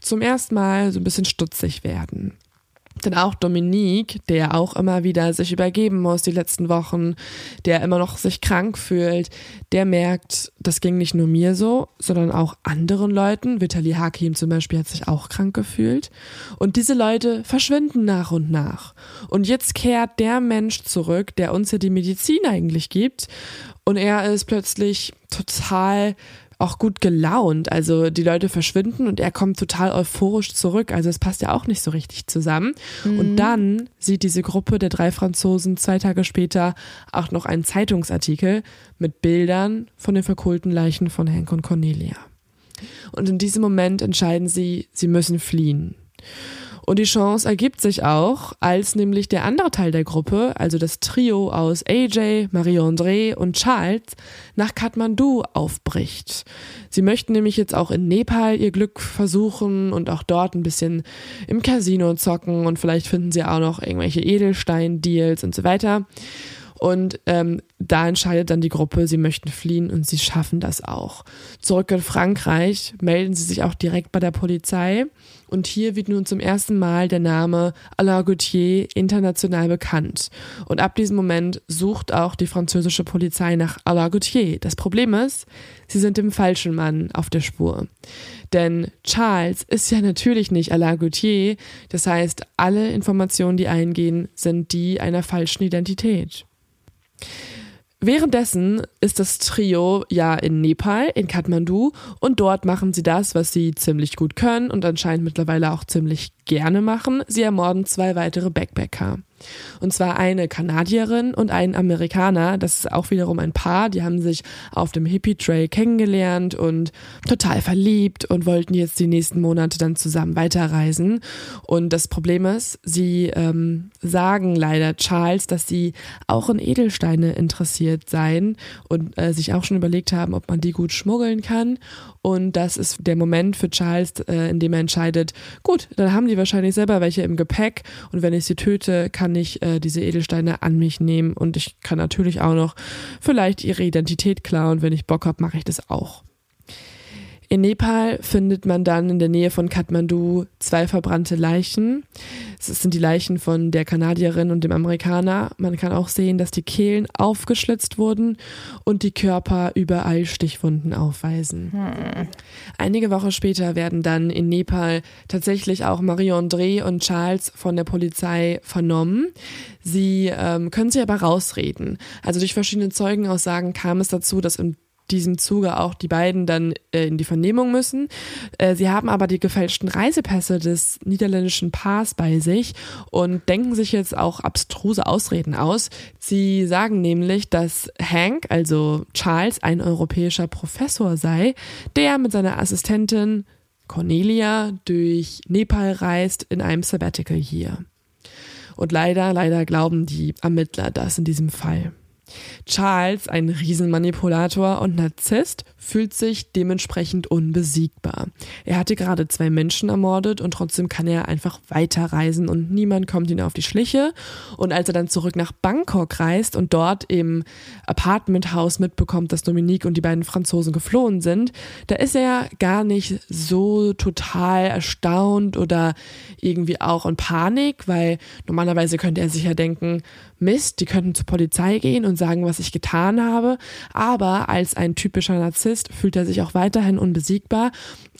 zum ersten Mal so ein bisschen stutzig werden. Denn auch Dominique, der auch immer wieder sich übergeben muss die letzten Wochen, der immer noch sich krank fühlt, der merkt, das ging nicht nur mir so, sondern auch anderen Leuten. Vitali Hakim zum Beispiel hat sich auch krank gefühlt. Und diese Leute verschwinden nach und nach. Und jetzt kehrt der Mensch zurück, der uns ja die Medizin eigentlich gibt. Und er ist plötzlich total auch gut gelaunt. Also die Leute verschwinden und er kommt total euphorisch zurück. Also es passt ja auch nicht so richtig zusammen. Und dann sieht diese Gruppe der drei Franzosen zwei Tage später auch noch einen Zeitungsartikel mit Bildern von den verkohlten Leichen von Hank und Cornelia. Und in diesem Moment entscheiden sie, sie müssen fliehen. Und die Chance ergibt sich auch, als nämlich der andere Teil der Gruppe, also das Trio aus AJ, Marie-André und Charles, nach Kathmandu aufbricht. Sie möchten nämlich jetzt auch in Nepal ihr Glück versuchen und auch dort ein bisschen im Casino zocken und vielleicht finden sie auch noch irgendwelche Edelstein-Deals und so weiter. Und ähm, da entscheidet dann die Gruppe, sie möchten fliehen und sie schaffen das auch. Zurück in Frankreich melden sie sich auch direkt bei der Polizei und hier wird nun zum ersten Mal der Name Alain Gauthier international bekannt. Und ab diesem Moment sucht auch die französische Polizei nach Alain Gauthier. Das Problem ist, sie sind dem falschen Mann auf der Spur. Denn Charles ist ja natürlich nicht Alain Gauthier. Das heißt, alle Informationen, die eingehen, sind die einer falschen Identität. Währenddessen ist das Trio ja in Nepal, in Kathmandu und dort machen sie das, was sie ziemlich gut können und anscheinend mittlerweile auch ziemlich gerne machen. Sie ermorden zwei weitere Backpacker. Und zwar eine Kanadierin und ein Amerikaner. Das ist auch wiederum ein Paar. Die haben sich auf dem Hippie Trail kennengelernt und total verliebt und wollten jetzt die nächsten Monate dann zusammen weiterreisen. Und das Problem ist, sie ähm, sagen leider Charles, dass sie auch in Edelsteine interessiert seien und äh, sich auch schon überlegt haben, ob man die gut schmuggeln kann. Und das ist der Moment für Charles, äh, in dem er entscheidet, gut, dann haben die wahrscheinlich selber welche im Gepäck und wenn ich sie töte, kann ich äh, diese Edelsteine an mich nehmen und ich kann natürlich auch noch vielleicht ihre Identität klauen. Wenn ich Bock habe, mache ich das auch. In Nepal findet man dann in der Nähe von Kathmandu zwei verbrannte Leichen. Es sind die Leichen von der Kanadierin und dem Amerikaner. Man kann auch sehen, dass die Kehlen aufgeschlitzt wurden und die Körper überall Stichwunden aufweisen. Hm. Einige Wochen später werden dann in Nepal tatsächlich auch Marie-André und Charles von der Polizei vernommen. Sie ähm, können sich aber rausreden. Also durch verschiedene Zeugenaussagen kam es dazu, dass im diesem Zuge auch die beiden dann äh, in die Vernehmung müssen. Äh, sie haben aber die gefälschten Reisepässe des niederländischen Paars bei sich und denken sich jetzt auch abstruse Ausreden aus. Sie sagen nämlich, dass Hank, also Charles, ein europäischer Professor sei, der mit seiner Assistentin Cornelia durch Nepal reist in einem Sabbatical hier. Und leider, leider glauben die Ermittler das in diesem Fall. Charles, ein Riesenmanipulator und Narzisst, fühlt sich dementsprechend unbesiegbar. Er hatte gerade zwei Menschen ermordet und trotzdem kann er einfach weiterreisen und niemand kommt ihm auf die Schliche. Und als er dann zurück nach Bangkok reist und dort im Apartmenthaus mitbekommt, dass Dominique und die beiden Franzosen geflohen sind, da ist er gar nicht so total erstaunt oder irgendwie auch in Panik, weil normalerweise könnte er sich ja denken, Mist, die könnten zur Polizei gehen und sagen, was ich getan habe. Aber als ein typischer Narzisst fühlt er sich auch weiterhin unbesiegbar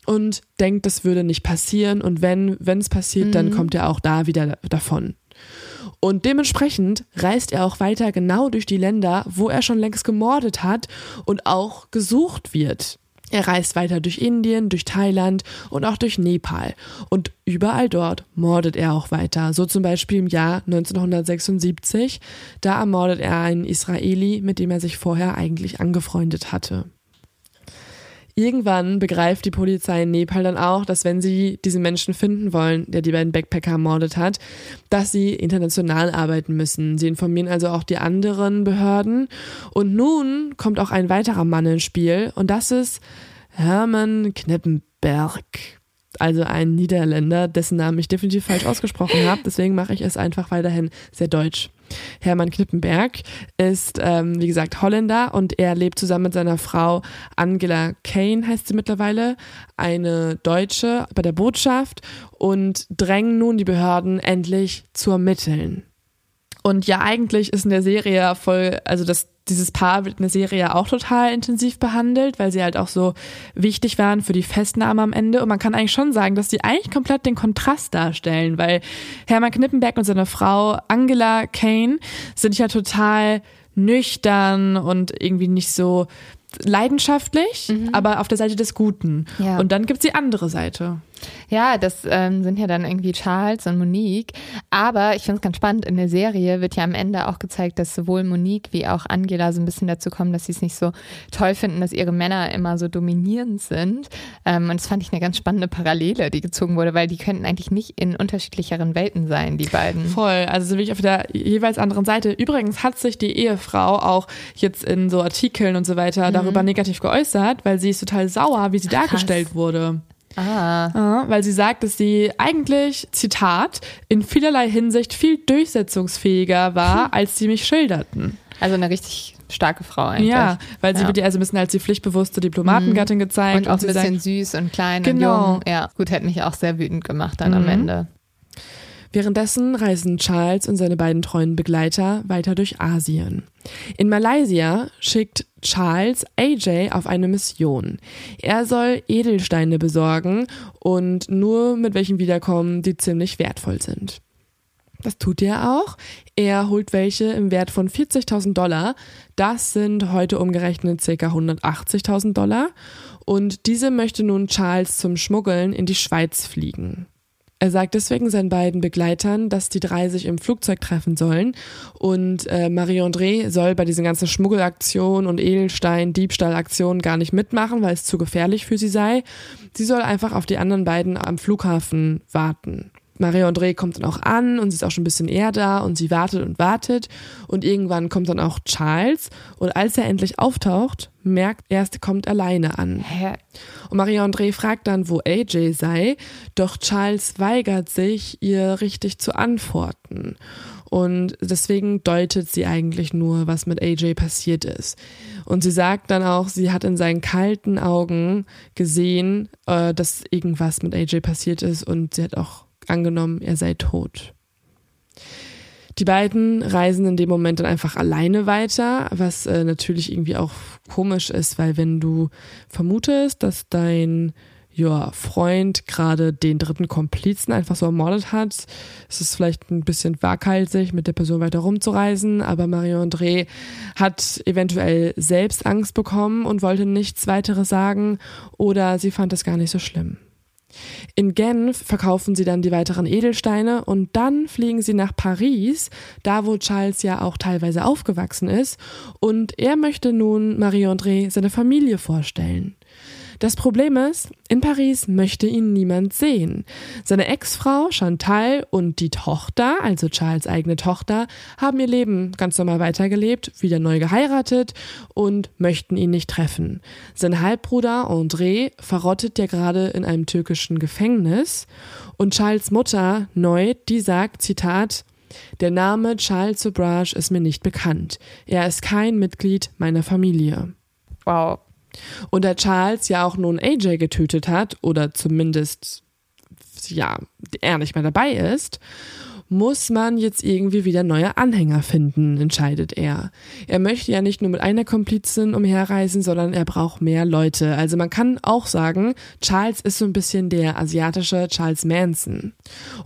und denkt, das würde nicht passieren. Und wenn, wenn es passiert, mhm. dann kommt er auch da wieder davon. Und dementsprechend reist er auch weiter genau durch die Länder, wo er schon längst gemordet hat und auch gesucht wird. Er reist weiter durch Indien, durch Thailand und auch durch Nepal. Und überall dort mordet er auch weiter. So zum Beispiel im Jahr 1976. Da ermordet er einen Israeli, mit dem er sich vorher eigentlich angefreundet hatte. Irgendwann begreift die Polizei in Nepal dann auch, dass wenn sie diesen Menschen finden wollen, der die beiden Backpacker ermordet hat, dass sie international arbeiten müssen. Sie informieren also auch die anderen Behörden. Und nun kommt auch ein weiterer Mann ins Spiel und das ist Hermann Kneppenberg also ein Niederländer, dessen Namen ich definitiv falsch ausgesprochen habe. Deswegen mache ich es einfach weiterhin sehr deutsch. Hermann Knippenberg ist, ähm, wie gesagt, Holländer und er lebt zusammen mit seiner Frau Angela Kane, heißt sie mittlerweile, eine Deutsche bei der Botschaft und drängen nun die Behörden endlich zu ermitteln. Und ja, eigentlich ist in der Serie voll, also das dieses Paar wird in der Serie ja auch total intensiv behandelt, weil sie halt auch so wichtig waren für die Festnahme am Ende. Und man kann eigentlich schon sagen, dass die eigentlich komplett den Kontrast darstellen, weil Hermann Knippenberg und seine Frau Angela Kane sind ja total nüchtern und irgendwie nicht so leidenschaftlich, mhm. aber auf der Seite des Guten. Ja. Und dann gibt's die andere Seite. Ja, das ähm, sind ja dann irgendwie Charles und Monique. Aber ich finde es ganz spannend, in der Serie wird ja am Ende auch gezeigt, dass sowohl Monique wie auch Angela so ein bisschen dazu kommen, dass sie es nicht so toll finden, dass ihre Männer immer so dominierend sind. Ähm, und das fand ich eine ganz spannende Parallele, die gezogen wurde, weil die könnten eigentlich nicht in unterschiedlicheren Welten sein, die beiden. Voll, also sind wirklich auf der jeweils anderen Seite. Übrigens hat sich die Ehefrau auch jetzt in so Artikeln und so weiter mhm. darüber negativ geäußert, weil sie ist total sauer, wie sie dargestellt Krass. wurde. Ah. Weil sie sagt, dass sie eigentlich, Zitat, in vielerlei Hinsicht viel durchsetzungsfähiger war, hm. als sie mich schilderten. Also eine richtig starke Frau eigentlich. Ja, weil sie ja. wird ihr also ein bisschen als die pflichtbewusste Diplomatengattin mhm. gezeigt. Und auch und ein bisschen sagt, süß und klein genau. und jung. Ja, gut, hätte mich auch sehr wütend gemacht dann mhm. am Ende. Währenddessen reisen Charles und seine beiden treuen Begleiter weiter durch Asien. In Malaysia schickt Charles AJ auf eine Mission. Er soll Edelsteine besorgen und nur mit welchen wiederkommen, die ziemlich wertvoll sind. Das tut er auch. Er holt welche im Wert von 40.000 Dollar. Das sind heute umgerechnet ca. 180.000 Dollar. Und diese möchte nun Charles zum Schmuggeln in die Schweiz fliegen. Er sagt deswegen seinen beiden Begleitern, dass die drei sich im Flugzeug treffen sollen und äh, Marie-André soll bei diesen ganzen Schmuggelaktionen und Edelstein-Diebstahlaktionen gar nicht mitmachen, weil es zu gefährlich für sie sei. Sie soll einfach auf die anderen beiden am Flughafen warten. Marie-André kommt dann auch an und sie ist auch schon ein bisschen eher da und sie wartet und wartet und irgendwann kommt dann auch Charles und als er endlich auftaucht, merkt er, er kommt alleine an. Hä? Und Marie-André fragt dann, wo AJ sei, doch Charles weigert sich, ihr richtig zu antworten. Und deswegen deutet sie eigentlich nur, was mit AJ passiert ist. Und sie sagt dann auch, sie hat in seinen kalten Augen gesehen, äh, dass irgendwas mit AJ passiert ist und sie hat auch angenommen, er sei tot. Die beiden reisen in dem Moment dann einfach alleine weiter, was äh, natürlich irgendwie auch komisch ist, weil wenn du vermutest, dass dein ja, Freund gerade den dritten Komplizen einfach so ermordet hat, ist es vielleicht ein bisschen waghalsig, mit der Person weiter rumzureisen, aber Mario André hat eventuell selbst Angst bekommen und wollte nichts weiteres sagen oder sie fand es gar nicht so schlimm. In Genf verkaufen sie dann die weiteren Edelsteine und dann fliegen sie nach Paris, da wo Charles ja auch teilweise aufgewachsen ist, und er möchte nun Marie-André seine Familie vorstellen. Das Problem ist, in Paris möchte ihn niemand sehen. Seine Ex-Frau Chantal und die Tochter, also Charles eigene Tochter, haben ihr Leben ganz normal weitergelebt, wieder neu geheiratet und möchten ihn nicht treffen. Sein Halbbruder André verrottet ja gerade in einem türkischen Gefängnis und Charles Mutter neu, die sagt, Zitat, der Name Charles Sobrage ist mir nicht bekannt. Er ist kein Mitglied meiner Familie. Wow. Und da Charles ja auch nun AJ getötet hat, oder zumindest, ja, er nicht mehr dabei ist, muss man jetzt irgendwie wieder neue Anhänger finden, entscheidet er. Er möchte ja nicht nur mit einer Komplizin umherreisen, sondern er braucht mehr Leute. Also man kann auch sagen, Charles ist so ein bisschen der asiatische Charles Manson.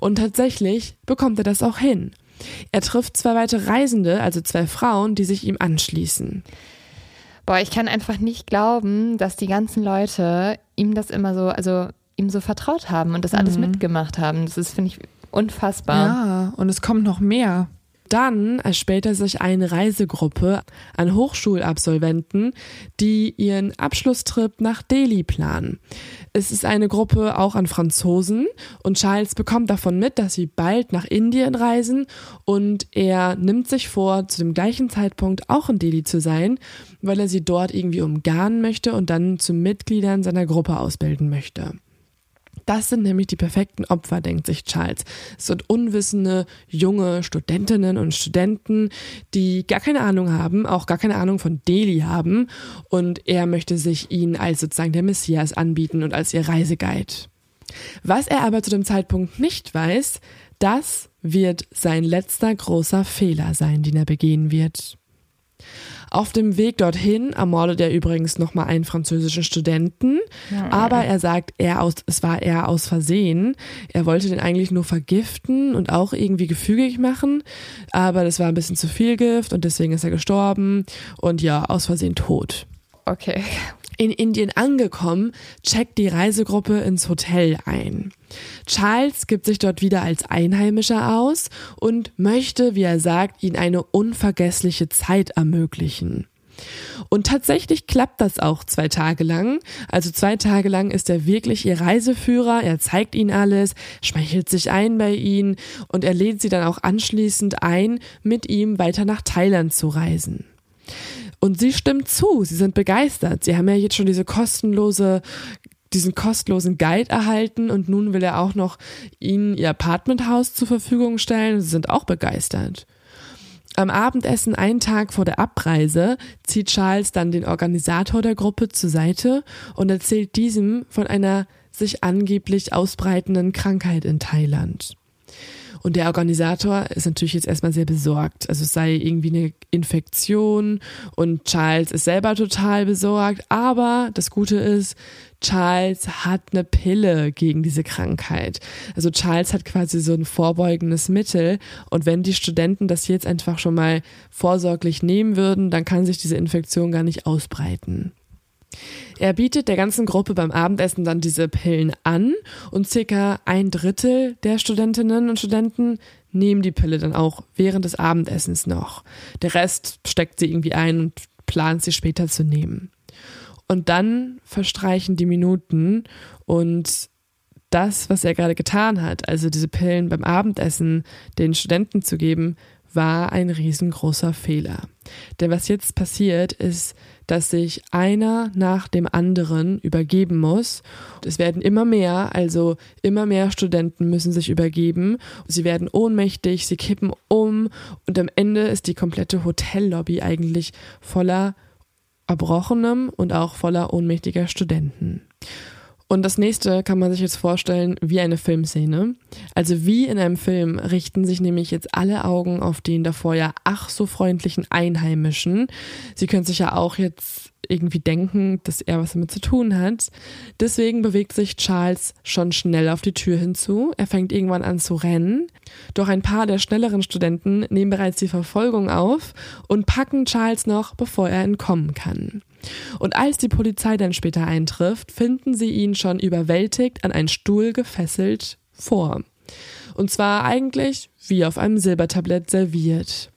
Und tatsächlich bekommt er das auch hin. Er trifft zwei weitere Reisende, also zwei Frauen, die sich ihm anschließen. Boah, ich kann einfach nicht glauben, dass die ganzen Leute ihm das immer so, also ihm so vertraut haben und das alles Mhm. mitgemacht haben. Das ist, finde ich, unfassbar. Ja, und es kommt noch mehr. Dann erspähte sich eine Reisegruppe an Hochschulabsolventen, die ihren Abschlusstrip nach Delhi planen. Es ist eine Gruppe auch an Franzosen und Charles bekommt davon mit, dass sie bald nach Indien reisen und er nimmt sich vor, zu dem gleichen Zeitpunkt auch in Delhi zu sein, weil er sie dort irgendwie umgarnen möchte und dann zu Mitgliedern seiner Gruppe ausbilden möchte. Das sind nämlich die perfekten Opfer, denkt sich Charles. Es sind unwissende junge Studentinnen und Studenten, die gar keine Ahnung haben, auch gar keine Ahnung von Delhi haben. Und er möchte sich ihnen als sozusagen der Messias anbieten und als ihr Reiseguide. Was er aber zu dem Zeitpunkt nicht weiß, das wird sein letzter großer Fehler sein, den er begehen wird. Auf dem Weg dorthin ermordet er übrigens nochmal einen französischen Studenten, aber er sagt, er aus, es war er aus Versehen. Er wollte den eigentlich nur vergiften und auch irgendwie gefügig machen, aber das war ein bisschen zu viel Gift und deswegen ist er gestorben und ja, aus Versehen tot. Okay. In Indien angekommen, checkt die Reisegruppe ins Hotel ein. Charles gibt sich dort wieder als Einheimischer aus und möchte, wie er sagt, ihnen eine unvergessliche Zeit ermöglichen. Und tatsächlich klappt das auch zwei Tage lang. Also zwei Tage lang ist er wirklich ihr Reiseführer, er zeigt ihnen alles, schmeichelt sich ein bei ihnen und er lädt sie dann auch anschließend ein, mit ihm weiter nach Thailand zu reisen. Und sie stimmt zu, sie sind begeistert. Sie haben ja jetzt schon diese kostenlose, diesen kostenlosen Guide erhalten und nun will er auch noch ihnen ihr Apartmenthaus zur Verfügung stellen. Sie sind auch begeistert. Am Abendessen, einen Tag vor der Abreise, zieht Charles dann den Organisator der Gruppe zur Seite und erzählt diesem von einer sich angeblich ausbreitenden Krankheit in Thailand. Und der Organisator ist natürlich jetzt erstmal sehr besorgt. Also es sei irgendwie eine Infektion und Charles ist selber total besorgt. Aber das Gute ist, Charles hat eine Pille gegen diese Krankheit. Also Charles hat quasi so ein vorbeugendes Mittel. Und wenn die Studenten das jetzt einfach schon mal vorsorglich nehmen würden, dann kann sich diese Infektion gar nicht ausbreiten. Er bietet der ganzen Gruppe beim Abendessen dann diese Pillen an und circa ein Drittel der Studentinnen und Studenten nehmen die Pille dann auch während des Abendessens noch. Der Rest steckt sie irgendwie ein und plant sie später zu nehmen. Und dann verstreichen die Minuten und das, was er gerade getan hat, also diese Pillen beim Abendessen den Studenten zu geben, war ein riesengroßer Fehler. Denn was jetzt passiert, ist, dass sich einer nach dem anderen übergeben muss. Es werden immer mehr, also immer mehr Studenten müssen sich übergeben. Sie werden ohnmächtig, sie kippen um und am Ende ist die komplette Hotellobby eigentlich voller Erbrochenem und auch voller ohnmächtiger Studenten. Und das nächste kann man sich jetzt vorstellen wie eine Filmszene. Also wie in einem Film richten sich nämlich jetzt alle Augen auf den davor ja ach so freundlichen Einheimischen. Sie können sich ja auch jetzt irgendwie denken, dass er was damit zu tun hat. Deswegen bewegt sich Charles schon schnell auf die Tür hinzu. Er fängt irgendwann an zu rennen. Doch ein paar der schnelleren Studenten nehmen bereits die Verfolgung auf und packen Charles noch, bevor er entkommen kann. Und als die Polizei dann später eintrifft, finden sie ihn schon überwältigt an einen Stuhl gefesselt vor. Und zwar eigentlich wie auf einem Silbertablett serviert.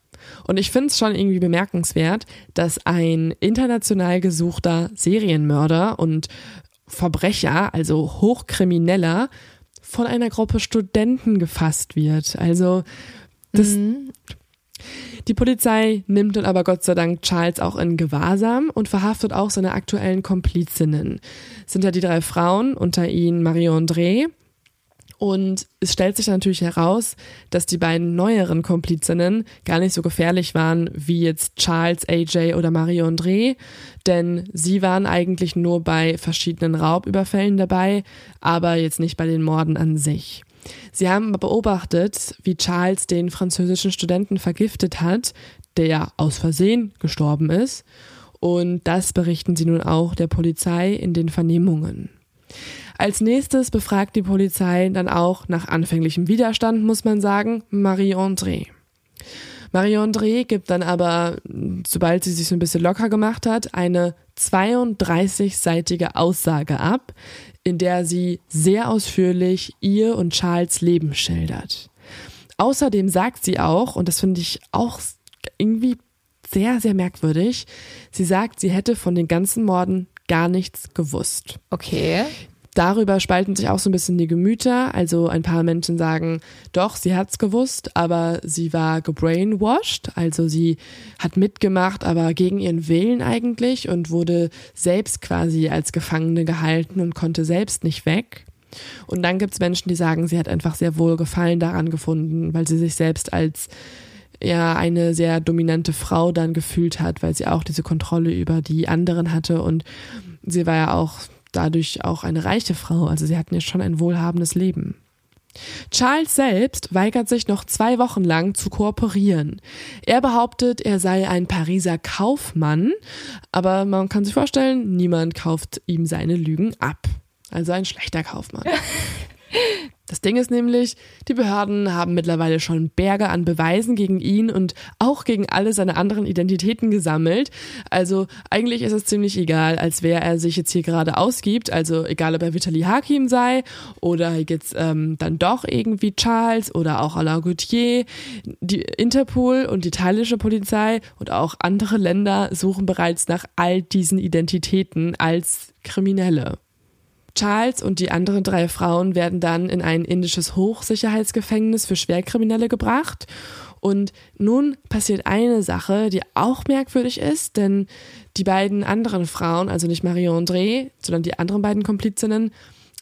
Und ich finde es schon irgendwie bemerkenswert, dass ein international gesuchter Serienmörder und Verbrecher, also Hochkrimineller, von einer Gruppe Studenten gefasst wird. Also das, mhm. Die Polizei nimmt dann aber Gott sei Dank Charles auch in Gewahrsam und verhaftet auch seine aktuellen Komplizinnen. sind ja die drei Frauen, unter ihnen Marie-André. Und es stellt sich natürlich heraus, dass die beiden neueren Komplizinnen gar nicht so gefährlich waren wie jetzt Charles, AJ oder Marie-André, denn sie waren eigentlich nur bei verschiedenen Raubüberfällen dabei, aber jetzt nicht bei den Morden an sich. Sie haben beobachtet, wie Charles den französischen Studenten vergiftet hat, der aus Versehen gestorben ist. Und das berichten sie nun auch der Polizei in den Vernehmungen. Als nächstes befragt die Polizei dann auch nach anfänglichem Widerstand, muss man sagen, Marie-André. Marie-André gibt dann aber, sobald sie sich so ein bisschen locker gemacht hat, eine 32-seitige Aussage ab, in der sie sehr ausführlich ihr und Charles Leben schildert. Außerdem sagt sie auch, und das finde ich auch irgendwie sehr, sehr merkwürdig, sie sagt, sie hätte von den ganzen Morden gar nichts gewusst. Okay. Darüber spalten sich auch so ein bisschen die Gemüter. Also ein paar Menschen sagen, doch, sie hat's gewusst, aber sie war gebrainwashed. Also sie hat mitgemacht, aber gegen ihren Willen eigentlich und wurde selbst quasi als Gefangene gehalten und konnte selbst nicht weg. Und dann gibt's Menschen, die sagen, sie hat einfach sehr wohl Gefallen daran gefunden, weil sie sich selbst als ja eine sehr dominante Frau dann gefühlt hat, weil sie auch diese Kontrolle über die anderen hatte und sie war ja auch dadurch auch eine reiche Frau, also sie hatten ja schon ein wohlhabendes Leben. Charles selbst weigert sich noch zwei Wochen lang zu kooperieren. Er behauptet, er sei ein Pariser Kaufmann, aber man kann sich vorstellen, niemand kauft ihm seine Lügen ab. Also ein schlechter Kaufmann. (laughs) Das Ding ist nämlich, die Behörden haben mittlerweile schon Berge an Beweisen gegen ihn und auch gegen alle seine anderen Identitäten gesammelt. Also eigentlich ist es ziemlich egal, als wer er sich jetzt hier gerade ausgibt. Also egal, ob er Vitali Hakim sei oder jetzt ähm, dann doch irgendwie Charles oder auch Alain Gauthier. Die Interpol und die thailische Polizei und auch andere Länder suchen bereits nach all diesen Identitäten als Kriminelle. Charles und die anderen drei Frauen werden dann in ein indisches Hochsicherheitsgefängnis für Schwerkriminelle gebracht. Und nun passiert eine Sache, die auch merkwürdig ist, denn die beiden anderen Frauen, also nicht Marie André, sondern die anderen beiden Komplizinnen,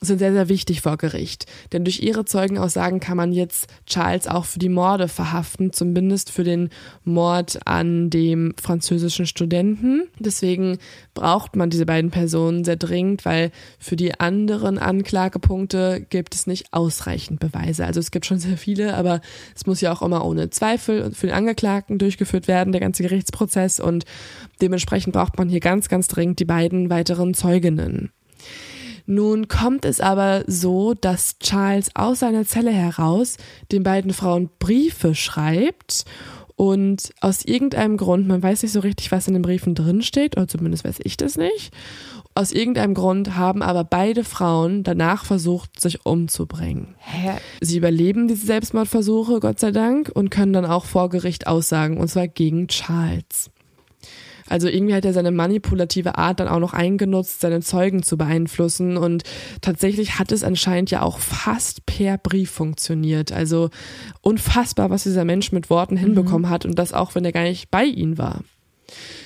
sind sehr, sehr wichtig vor Gericht. Denn durch ihre Zeugenaussagen kann man jetzt Charles auch für die Morde verhaften, zumindest für den Mord an dem französischen Studenten. Deswegen braucht man diese beiden Personen sehr dringend, weil für die anderen Anklagepunkte gibt es nicht ausreichend Beweise. Also es gibt schon sehr viele, aber es muss ja auch immer ohne Zweifel für den Angeklagten durchgeführt werden, der ganze Gerichtsprozess. Und dementsprechend braucht man hier ganz, ganz dringend die beiden weiteren Zeuginnen. Nun kommt es aber so, dass Charles aus seiner Zelle heraus den beiden Frauen Briefe schreibt und aus irgendeinem Grund, man weiß nicht so richtig, was in den Briefen drinsteht, oder zumindest weiß ich das nicht. Aus irgendeinem Grund haben aber beide Frauen danach versucht, sich umzubringen. Hä? Sie überleben diese Selbstmordversuche, Gott sei Dank, und können dann auch vor Gericht aussagen, und zwar gegen Charles. Also irgendwie hat er seine manipulative Art dann auch noch eingenutzt, seine Zeugen zu beeinflussen. Und tatsächlich hat es anscheinend ja auch fast per Brief funktioniert. Also unfassbar, was dieser Mensch mit Worten hinbekommen hat und das auch, wenn er gar nicht bei ihnen war.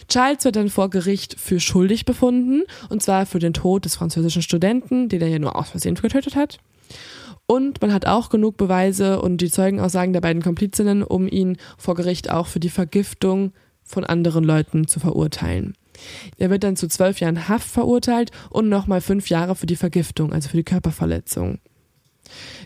Charles wird dann vor Gericht für schuldig befunden, und zwar für den Tod des französischen Studenten, den er ja nur aus Versehen getötet hat. Und man hat auch genug Beweise und die Zeugenaussagen der beiden Komplizinnen, um ihn vor Gericht auch für die Vergiftung von anderen Leuten zu verurteilen. Er wird dann zu zwölf Jahren Haft verurteilt und nochmal fünf Jahre für die Vergiftung, also für die Körperverletzung.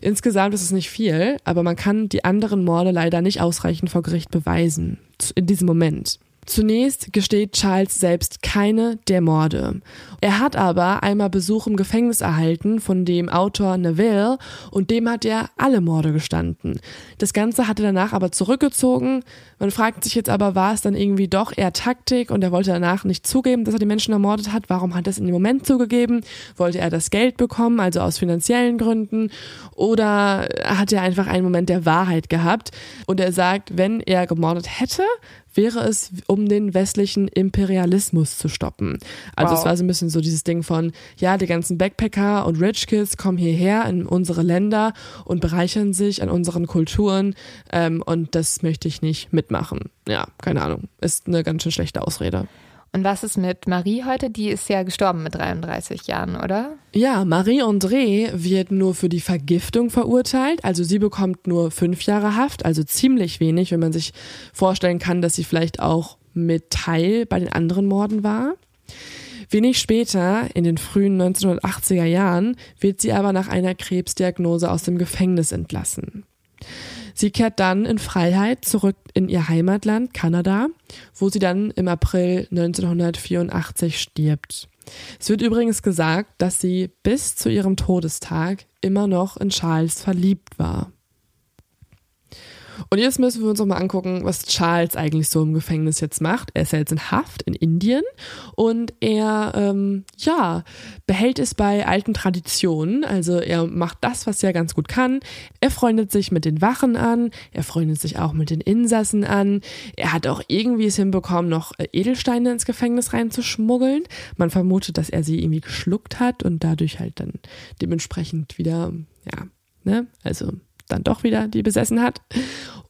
Insgesamt ist es nicht viel, aber man kann die anderen Morde leider nicht ausreichend vor Gericht beweisen. In diesem Moment. Zunächst gesteht Charles selbst keine der Morde. Er hat aber einmal Besuch im Gefängnis erhalten von dem Autor Neville und dem hat er alle Morde gestanden. Das Ganze hat er danach aber zurückgezogen. Man fragt sich jetzt aber, war es dann irgendwie doch eher Taktik und er wollte danach nicht zugeben, dass er die Menschen ermordet hat? Warum hat er es in dem Moment zugegeben? Wollte er das Geld bekommen, also aus finanziellen Gründen? Oder hat er einfach einen Moment der Wahrheit gehabt? Und er sagt, wenn er gemordet hätte, wäre es, um den westlichen Imperialismus zu stoppen. Also Wow. es war so ein bisschen so dieses Ding von, ja, die ganzen Backpacker und Rich Kids kommen hierher in unsere Länder und bereichern sich an unseren Kulturen ähm, und das möchte ich nicht mitmachen. Ja, keine Ahnung. Ist eine ganz schön schlechte Ausrede. Und was ist mit Marie heute? Die ist ja gestorben mit 33 Jahren, oder? Ja, Marie-André wird nur für die Vergiftung verurteilt. Also sie bekommt nur fünf Jahre Haft, also ziemlich wenig, wenn man sich vorstellen kann, dass sie vielleicht auch mit Teil bei den anderen Morden war. Wenig später, in den frühen 1980er Jahren, wird sie aber nach einer Krebsdiagnose aus dem Gefängnis entlassen. Sie kehrt dann in Freiheit zurück in ihr Heimatland Kanada, wo sie dann im April 1984 stirbt. Es wird übrigens gesagt, dass sie bis zu ihrem Todestag immer noch in Charles verliebt war. Und jetzt müssen wir uns noch mal angucken, was Charles eigentlich so im Gefängnis jetzt macht. Er ist ja jetzt in Haft in Indien und er, ähm, ja, behält es bei alten Traditionen. Also er macht das, was er ganz gut kann. Er freundet sich mit den Wachen an. Er freundet sich auch mit den Insassen an. Er hat auch irgendwie es hinbekommen, noch äh, Edelsteine ins Gefängnis reinzuschmuggeln. Man vermutet, dass er sie irgendwie geschluckt hat und dadurch halt dann dementsprechend wieder, ja, ne, also dann doch wieder die besessen hat.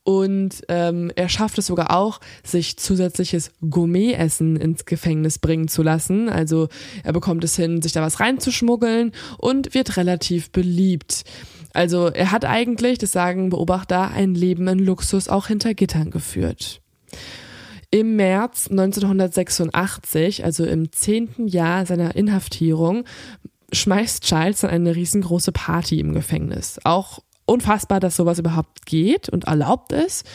Und ähm, er schafft es sogar auch, sich zusätzliches Gourmet-Essen ins Gefängnis bringen zu lassen. Also er bekommt es hin, sich da was reinzuschmuggeln und wird relativ beliebt. Also er hat eigentlich, das sagen Beobachter, ein Leben in Luxus auch hinter Gittern geführt. Im März 1986, also im zehnten Jahr seiner Inhaftierung, schmeißt Charles dann eine riesengroße Party im Gefängnis. Auch unfassbar, dass sowas überhaupt geht und erlaubt ist.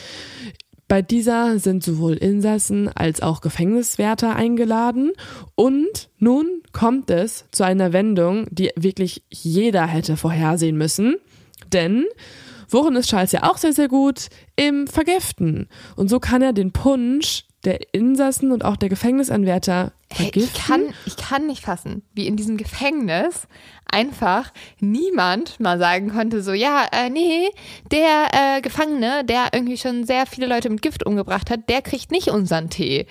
Bei dieser sind sowohl Insassen als auch Gefängniswärter eingeladen und nun kommt es zu einer Wendung, die wirklich jeder hätte vorhersehen müssen, denn worin ist Charles ja auch sehr, sehr gut? Im Vergiften. Und so kann er den Punsch der Insassen und auch der Gefängnisanwärter Hey, vergiften. ich, kann, ich kann nicht fassen, wie in diesem Gefängnis einfach niemand mal sagen konnte, so, ja, äh, nee, der äh, Gefangene, der irgendwie schon sehr viele Leute mit Gift umgebracht hat, der kriegt nicht unseren Tee.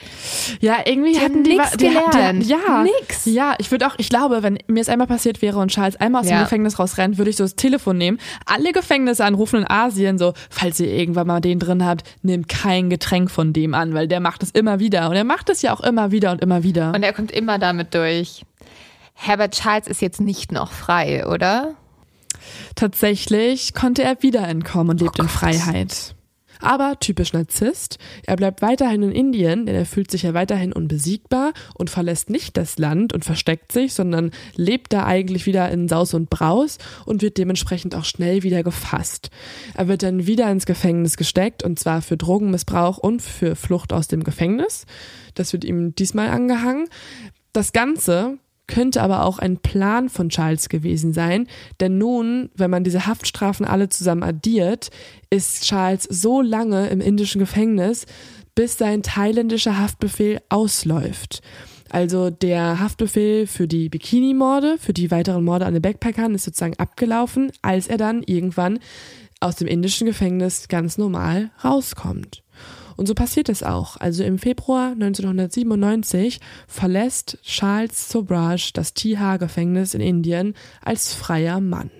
Ja, irgendwie Die hatten die, die, die, gelernt. ja, Nix. Ja, ich würde auch, ich glaube, wenn mir es einmal passiert wäre und Charles einmal aus Ja. dem Gefängnis rausrennt, würde ich so das Telefon nehmen, alle Gefängnisse anrufen in Asien, so, falls ihr irgendwann mal den drin habt, nehmt kein Getränk von dem an, weil der macht es immer wieder. Und er macht es ja auch immer wieder und immer wieder. Und er kommt immer damit durch. Herbert Charles ist jetzt nicht noch frei, oder? Tatsächlich konnte er wieder entkommen und lebt in Gott. Freiheit. Aber typisch Narzisst, er bleibt weiterhin in Indien, denn er fühlt sich ja weiterhin unbesiegbar und verlässt nicht das Land und versteckt sich, sondern lebt da eigentlich wieder in Saus und Braus und wird dementsprechend auch schnell wieder gefasst. Er wird dann wieder ins Gefängnis gesteckt und zwar für Drogenmissbrauch und für Flucht aus dem Gefängnis. Das wird ihm diesmal angehangen. Das Ganze könnte aber auch ein Plan von Charles gewesen sein, denn nun, wenn man diese Haftstrafen alle zusammen addiert, ist Charles so lange im indischen Gefängnis, bis sein thailändischer Haftbefehl ausläuft. Also der Haftbefehl für die Bikini-Morde, für die weiteren Morde an den Backpackern ist sozusagen abgelaufen, als er dann irgendwann aus dem indischen Gefängnis ganz normal rauskommt. Und so passiert es auch. Also im Februar 1997 verlässt Charles Sobraj das Tihar-Gefängnis in Indien als freier Mann.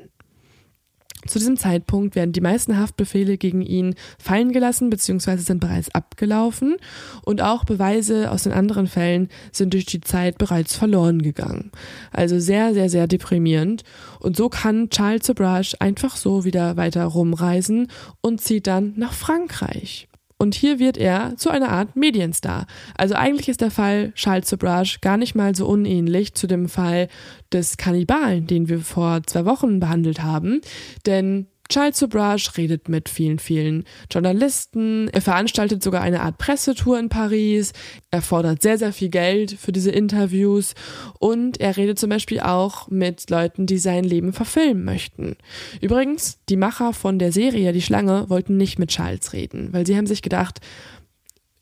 Zu diesem Zeitpunkt werden die meisten Haftbefehle gegen ihn fallen gelassen bzw. sind bereits abgelaufen und auch Beweise aus den anderen Fällen sind durch die Zeit bereits verloren gegangen. Also sehr, sehr, sehr deprimierend. Und so kann Charles Sobrage einfach so wieder weiter rumreisen und zieht dann nach Frankreich. Und hier wird er zu einer Art Medienstar. Also eigentlich ist der Fall Charles Sobrage gar nicht mal so unähnlich zu dem Fall des Kannibalen, den wir vor zwei Wochen behandelt haben. Denn Charles Sobrage redet mit vielen, vielen Journalisten. Er veranstaltet sogar eine Art Pressetour in Paris. Er fordert sehr, sehr viel Geld für diese Interviews. Und er redet zum Beispiel auch mit Leuten, die sein Leben verfilmen möchten. Übrigens, die Macher von der Serie Die Schlange wollten nicht mit Charles reden, weil sie haben sich gedacht,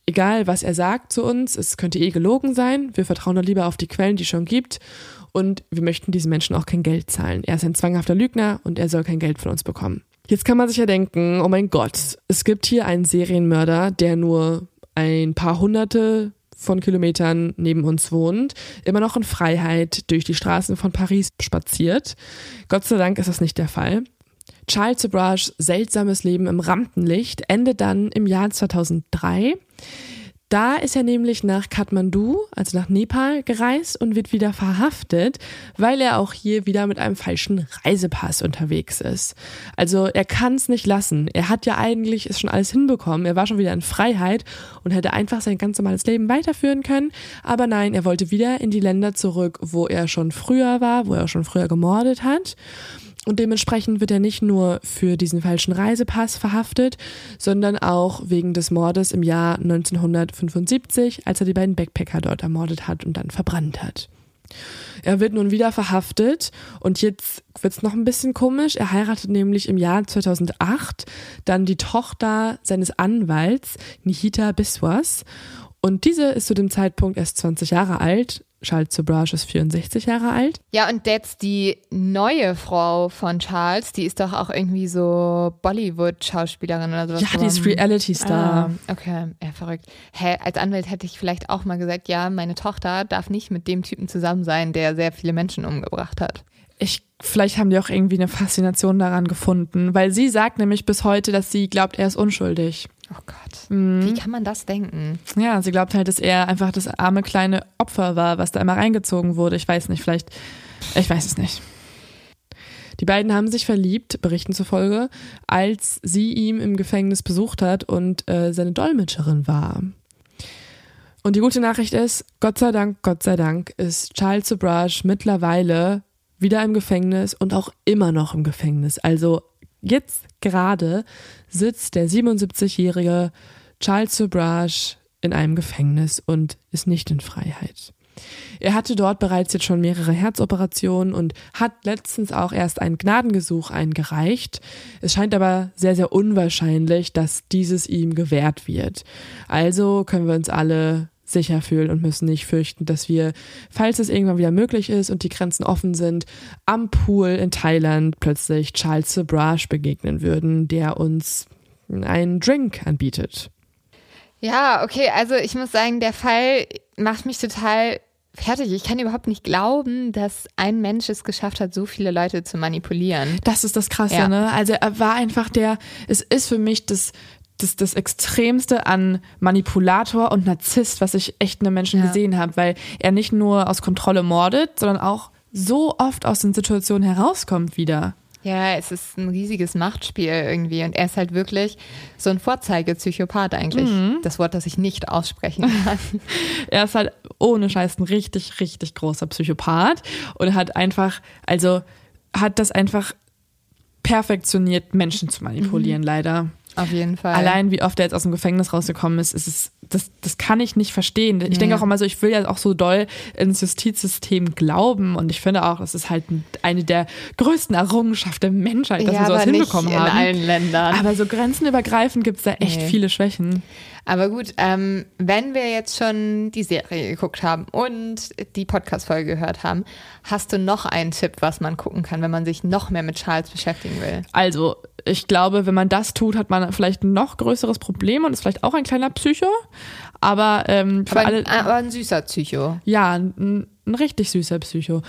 egal was er sagt zu uns, es könnte eh gelogen sein. Wir vertrauen dann lieber auf die Quellen, die es schon gibt und wir möchten diesen Menschen auch kein Geld zahlen. Er ist ein zwanghafter Lügner und er soll kein Geld von uns bekommen. Jetzt kann man sich ja denken, oh mein Gott, es gibt hier einen Serienmörder, der nur ein paar hunderte von Kilometern neben uns wohnt, immer noch in Freiheit durch die Straßen von Paris spaziert. Gott sei Dank ist das nicht der Fall. Charles Sobrages seltsames Leben im Rampenlicht endet dann im Jahr 2003. Da ist er nämlich nach Kathmandu, also nach Nepal, gereist und wird wieder verhaftet, weil er auch hier wieder mit einem falschen Reisepass unterwegs ist. Also er kann es nicht lassen. Er hat ja eigentlich es schon alles hinbekommen. Er war schon wieder in Freiheit und hätte einfach sein ganz normales Leben weiterführen können. Aber nein, er wollte wieder in die Länder zurück, wo er schon früher war, wo er schon früher gemordet hat. Und dementsprechend wird er nicht nur für diesen falschen Reisepass verhaftet, sondern auch wegen des Mordes im Jahr 1975, als er die beiden Backpacker dort ermordet hat und dann verbrannt hat. Er wird nun wieder verhaftet und jetzt wird's noch ein bisschen komisch. Er heiratet nämlich im Jahr 2008 dann die Tochter seines Anwalts, Nihita Biswas. Und diese ist zu dem Zeitpunkt erst 20 Jahre alt Charles Sobrage ist 64 Jahre alt. Ja, und jetzt die neue Frau von Charles, die ist doch auch irgendwie so Bollywood-Schauspielerin oder sowas. Ja, die ist Reality-Star. Ah, okay, ja, verrückt. Hä, als Anwalt hätte ich vielleicht auch mal gesagt, ja, meine Tochter darf nicht mit dem Typen zusammen sein, der sehr viele Menschen umgebracht hat. Ich, vielleicht haben die auch irgendwie eine Faszination daran gefunden, weil sie sagt nämlich bis heute, dass sie glaubt, er ist unschuldig. Oh Gott. Mhm. Wie kann man das denken? Ja, sie glaubt halt, dass er einfach das arme kleine Opfer war, was da immer reingezogen wurde. Ich weiß nicht, vielleicht, ich weiß es nicht. Die beiden haben sich verliebt, Berichten zufolge, als sie ihm im Gefängnis besucht hat und äh, seine Dolmetscherin war. Und die gute Nachricht ist, Gott sei Dank, Gott sei Dank, ist Charles Sobrage mittlerweile wieder im Gefängnis und auch immer noch im Gefängnis. Also Jetzt gerade sitzt der 77-jährige Charles Sobrage in einem Gefängnis und ist nicht in Freiheit. Er hatte dort bereits jetzt schon mehrere Herzoperationen und hat letztens auch erst ein Gnadengesuch eingereicht. Es scheint aber sehr, sehr unwahrscheinlich, dass dieses ihm gewährt wird. Also können wir uns alle sicher fühlen und müssen nicht fürchten, dass wir, falls es irgendwann wieder möglich ist und die Grenzen offen sind, am Pool in Thailand plötzlich Charles Sobrage begegnen würden, der uns einen Drink anbietet. Ja, okay, also ich muss sagen, der Fall macht mich total fertig. Ich kann überhaupt nicht glauben, dass ein Mensch es geschafft hat, so viele Leute zu manipulieren. Das ist das Krasse, ja. ne? Also er war einfach der, es ist für mich das das, das Extremste an Manipulator und Narzisst, was ich echt in einem Menschen ja. gesehen habe, weil er nicht nur aus Kontrolle mordet, sondern auch so oft aus den Situationen herauskommt wieder. Ja, es ist ein riesiges Machtspiel irgendwie und er ist halt wirklich so ein Vorzeigepsychopath eigentlich. Mhm. Das Wort, das ich nicht aussprechen (laughs) kann. er ist halt ohne Scheiß ein richtig, richtig großer Psychopath und hat einfach, also hat das einfach perfektioniert, Menschen zu manipulieren, mhm. leider. Auf jeden Fall. Allein wie oft er jetzt aus dem Gefängnis rausgekommen ist, ist es, das, das kann ich nicht verstehen. Ich nee. denke auch immer so, ich will ja auch so doll ins Justizsystem glauben und ich finde auch, es ist halt eine der größten Errungenschaften der Menschheit, dass ja, wir sowas hinbekommen in haben. In allen Ländern. Aber so grenzenübergreifend gibt es da echt nee. viele Schwächen. Aber gut, ähm, wenn wir jetzt schon die Serie geguckt haben und die Podcast-Folge gehört haben, hast du noch einen Tipp, was man gucken kann, wenn man sich noch mehr mit Charles beschäftigen will? Also, ich glaube, wenn man das tut, hat man vielleicht ein noch größeres Problem und ist vielleicht auch ein kleiner Psycho. Aber ähm, Aber, alle. aber ein süßer Psycho. Ja, ein, ein richtig süßer Psycho.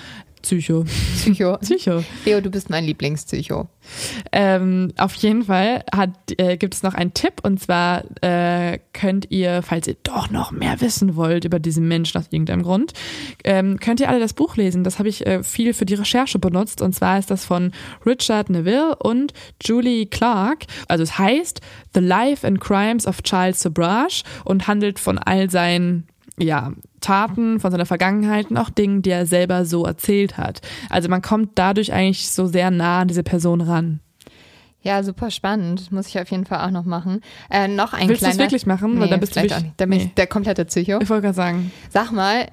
Psycho. Psycho. (laughs) Psycho. Leo, du bist mein Lieblingspsycho. Ähm, auf jeden Fall hat, äh, gibt es noch einen Tipp und zwar äh, könnt ihr, falls ihr doch noch mehr wissen wollt über diesen Menschen aus irgendeinem Grund, ähm, könnt ihr alle das Buch lesen. Das habe ich äh, viel für die Recherche benutzt und zwar ist das von Richard Neville und Julie Clark. Also es heißt The Life and Crimes of Charles Sobrage und handelt von all seinen ja, Taten, von seiner Vergangenheit und auch Dingen, die er selber so erzählt hat. Also man kommt dadurch eigentlich so sehr nah an diese Person ran. Ja, super spannend. Muss ich auf jeden Fall auch noch machen. Äh, noch ein Willst du kleiner... es wirklich machen? Nee, Weil dann bist du vielleicht auch wirklich, nicht. Dann nee. der komplette Psycho. Ich wollte gerade sagen. Sag mal,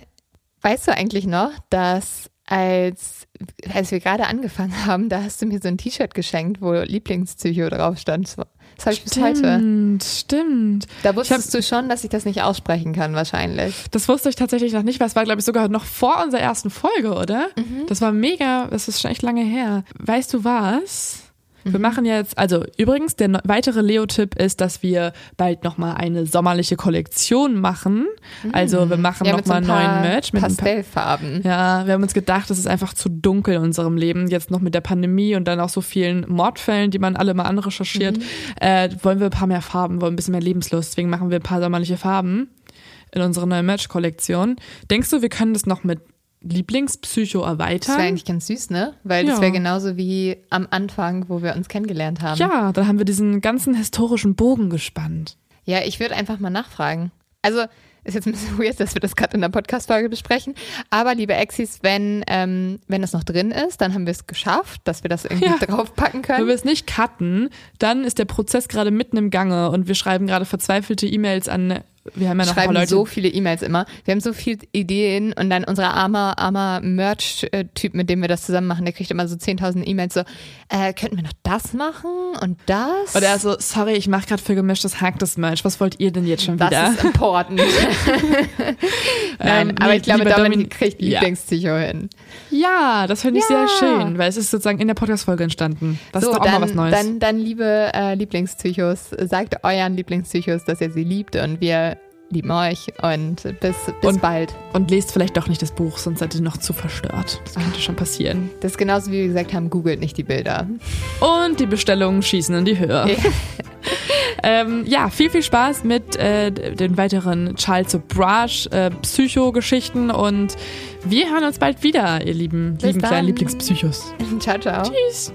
weißt du eigentlich noch, dass als, als wir gerade angefangen haben, da hast du mir so ein T-Shirt geschenkt, wo Lieblingspsycho drauf stand. Das habe ich bis heute. Stimmt, stimmt. Da wusstest du schon, dass ich das nicht aussprechen kann, wahrscheinlich. Das wusste ich tatsächlich noch nicht, weil es war, glaube ich, sogar noch vor unserer ersten Folge, oder? Mhm. Das war mega, das ist schon echt lange her. Weißt du was? Wir Mhm. machen jetzt, also übrigens, der weitere Leo-Tipp ist, dass wir bald nochmal eine sommerliche Kollektion machen. Also wir machen Mhm. Ja, so nochmal paar neuen Merch. Mit Pastellfarben. ja, wir haben uns gedacht, es ist einfach zu dunkel in unserem Leben. Jetzt noch mit der Pandemie und dann auch so vielen Mordfällen, die man alle mal anrecherchiert. Mhm. Äh, wollen wir ein paar mehr Farben, wollen ein bisschen mehr Lebenslust. Deswegen machen wir ein paar sommerliche Farben in unserer neuen Merch-Kollektion. Denkst du, wir können das noch mit Lieblingspsycho Das erweitern? wäre eigentlich ganz süß, ne? Weil das Ja. wäre genauso wie am Anfang, wo wir uns kennengelernt haben. ja, dann haben wir diesen ganzen historischen Bogen gespannt. Ja, ich würde einfach mal nachfragen. Also, ist jetzt ein bisschen (laughs) weird, dass wir das gerade in der Podcast-Folge besprechen. Aber, liebe Exis, wenn, ähm, wenn das noch drin ist, dann haben wir es geschafft, dass wir das irgendwie Ja. draufpacken Wenn können. wir es nicht cutten, dann ist der Prozess gerade mitten im Gange und wir schreiben gerade verzweifelte E-Mails an. Wir haben ja noch schreiben so viele E-Mails immer. Wir haben so viele Ideen und dann unser armer, armer Merch-Typ, mit dem wir das zusammen machen, der kriegt immer so 10.000 E-Mails so, äh, könnten wir noch das machen und das? Oder er so, sorry, ich mache gerade für gemischtes Hack das Merch. Was wollt ihr denn jetzt schon das wieder? ist important. (laughs) Nein, Ähm, aber ich glaube, Dominik Domin- kriegt Ja. Hin. Ja, das finde ich Ja. sehr schön, weil es ist sozusagen in der Podcast-Folge entstanden. Das so, ist doch auch dann, mal was Neues. Dann, dann liebe äh, Lieblingspsychos, sagt euren Lieblingspsychos, dass ihr sie liebt und wir lieben euch und bis, bis Und- bald. Und lest vielleicht doch nicht das Buch, sonst seid ihr noch zu verstört. Das könnte schon passieren. Das ist genauso wie wir gesagt haben, googelt nicht die Bilder. Und die Bestellungen schießen in die Höhe. Ja. (laughs) ähm, ja, viel, viel Spaß mit äh, den weiteren Charles Sobrage äh, Psycho-Geschichten und wir hören uns bald wieder, ihr lieben, Bis lieben kleinen. Lieblingspsychos. (laughs) ciao, ciao. Tschüss.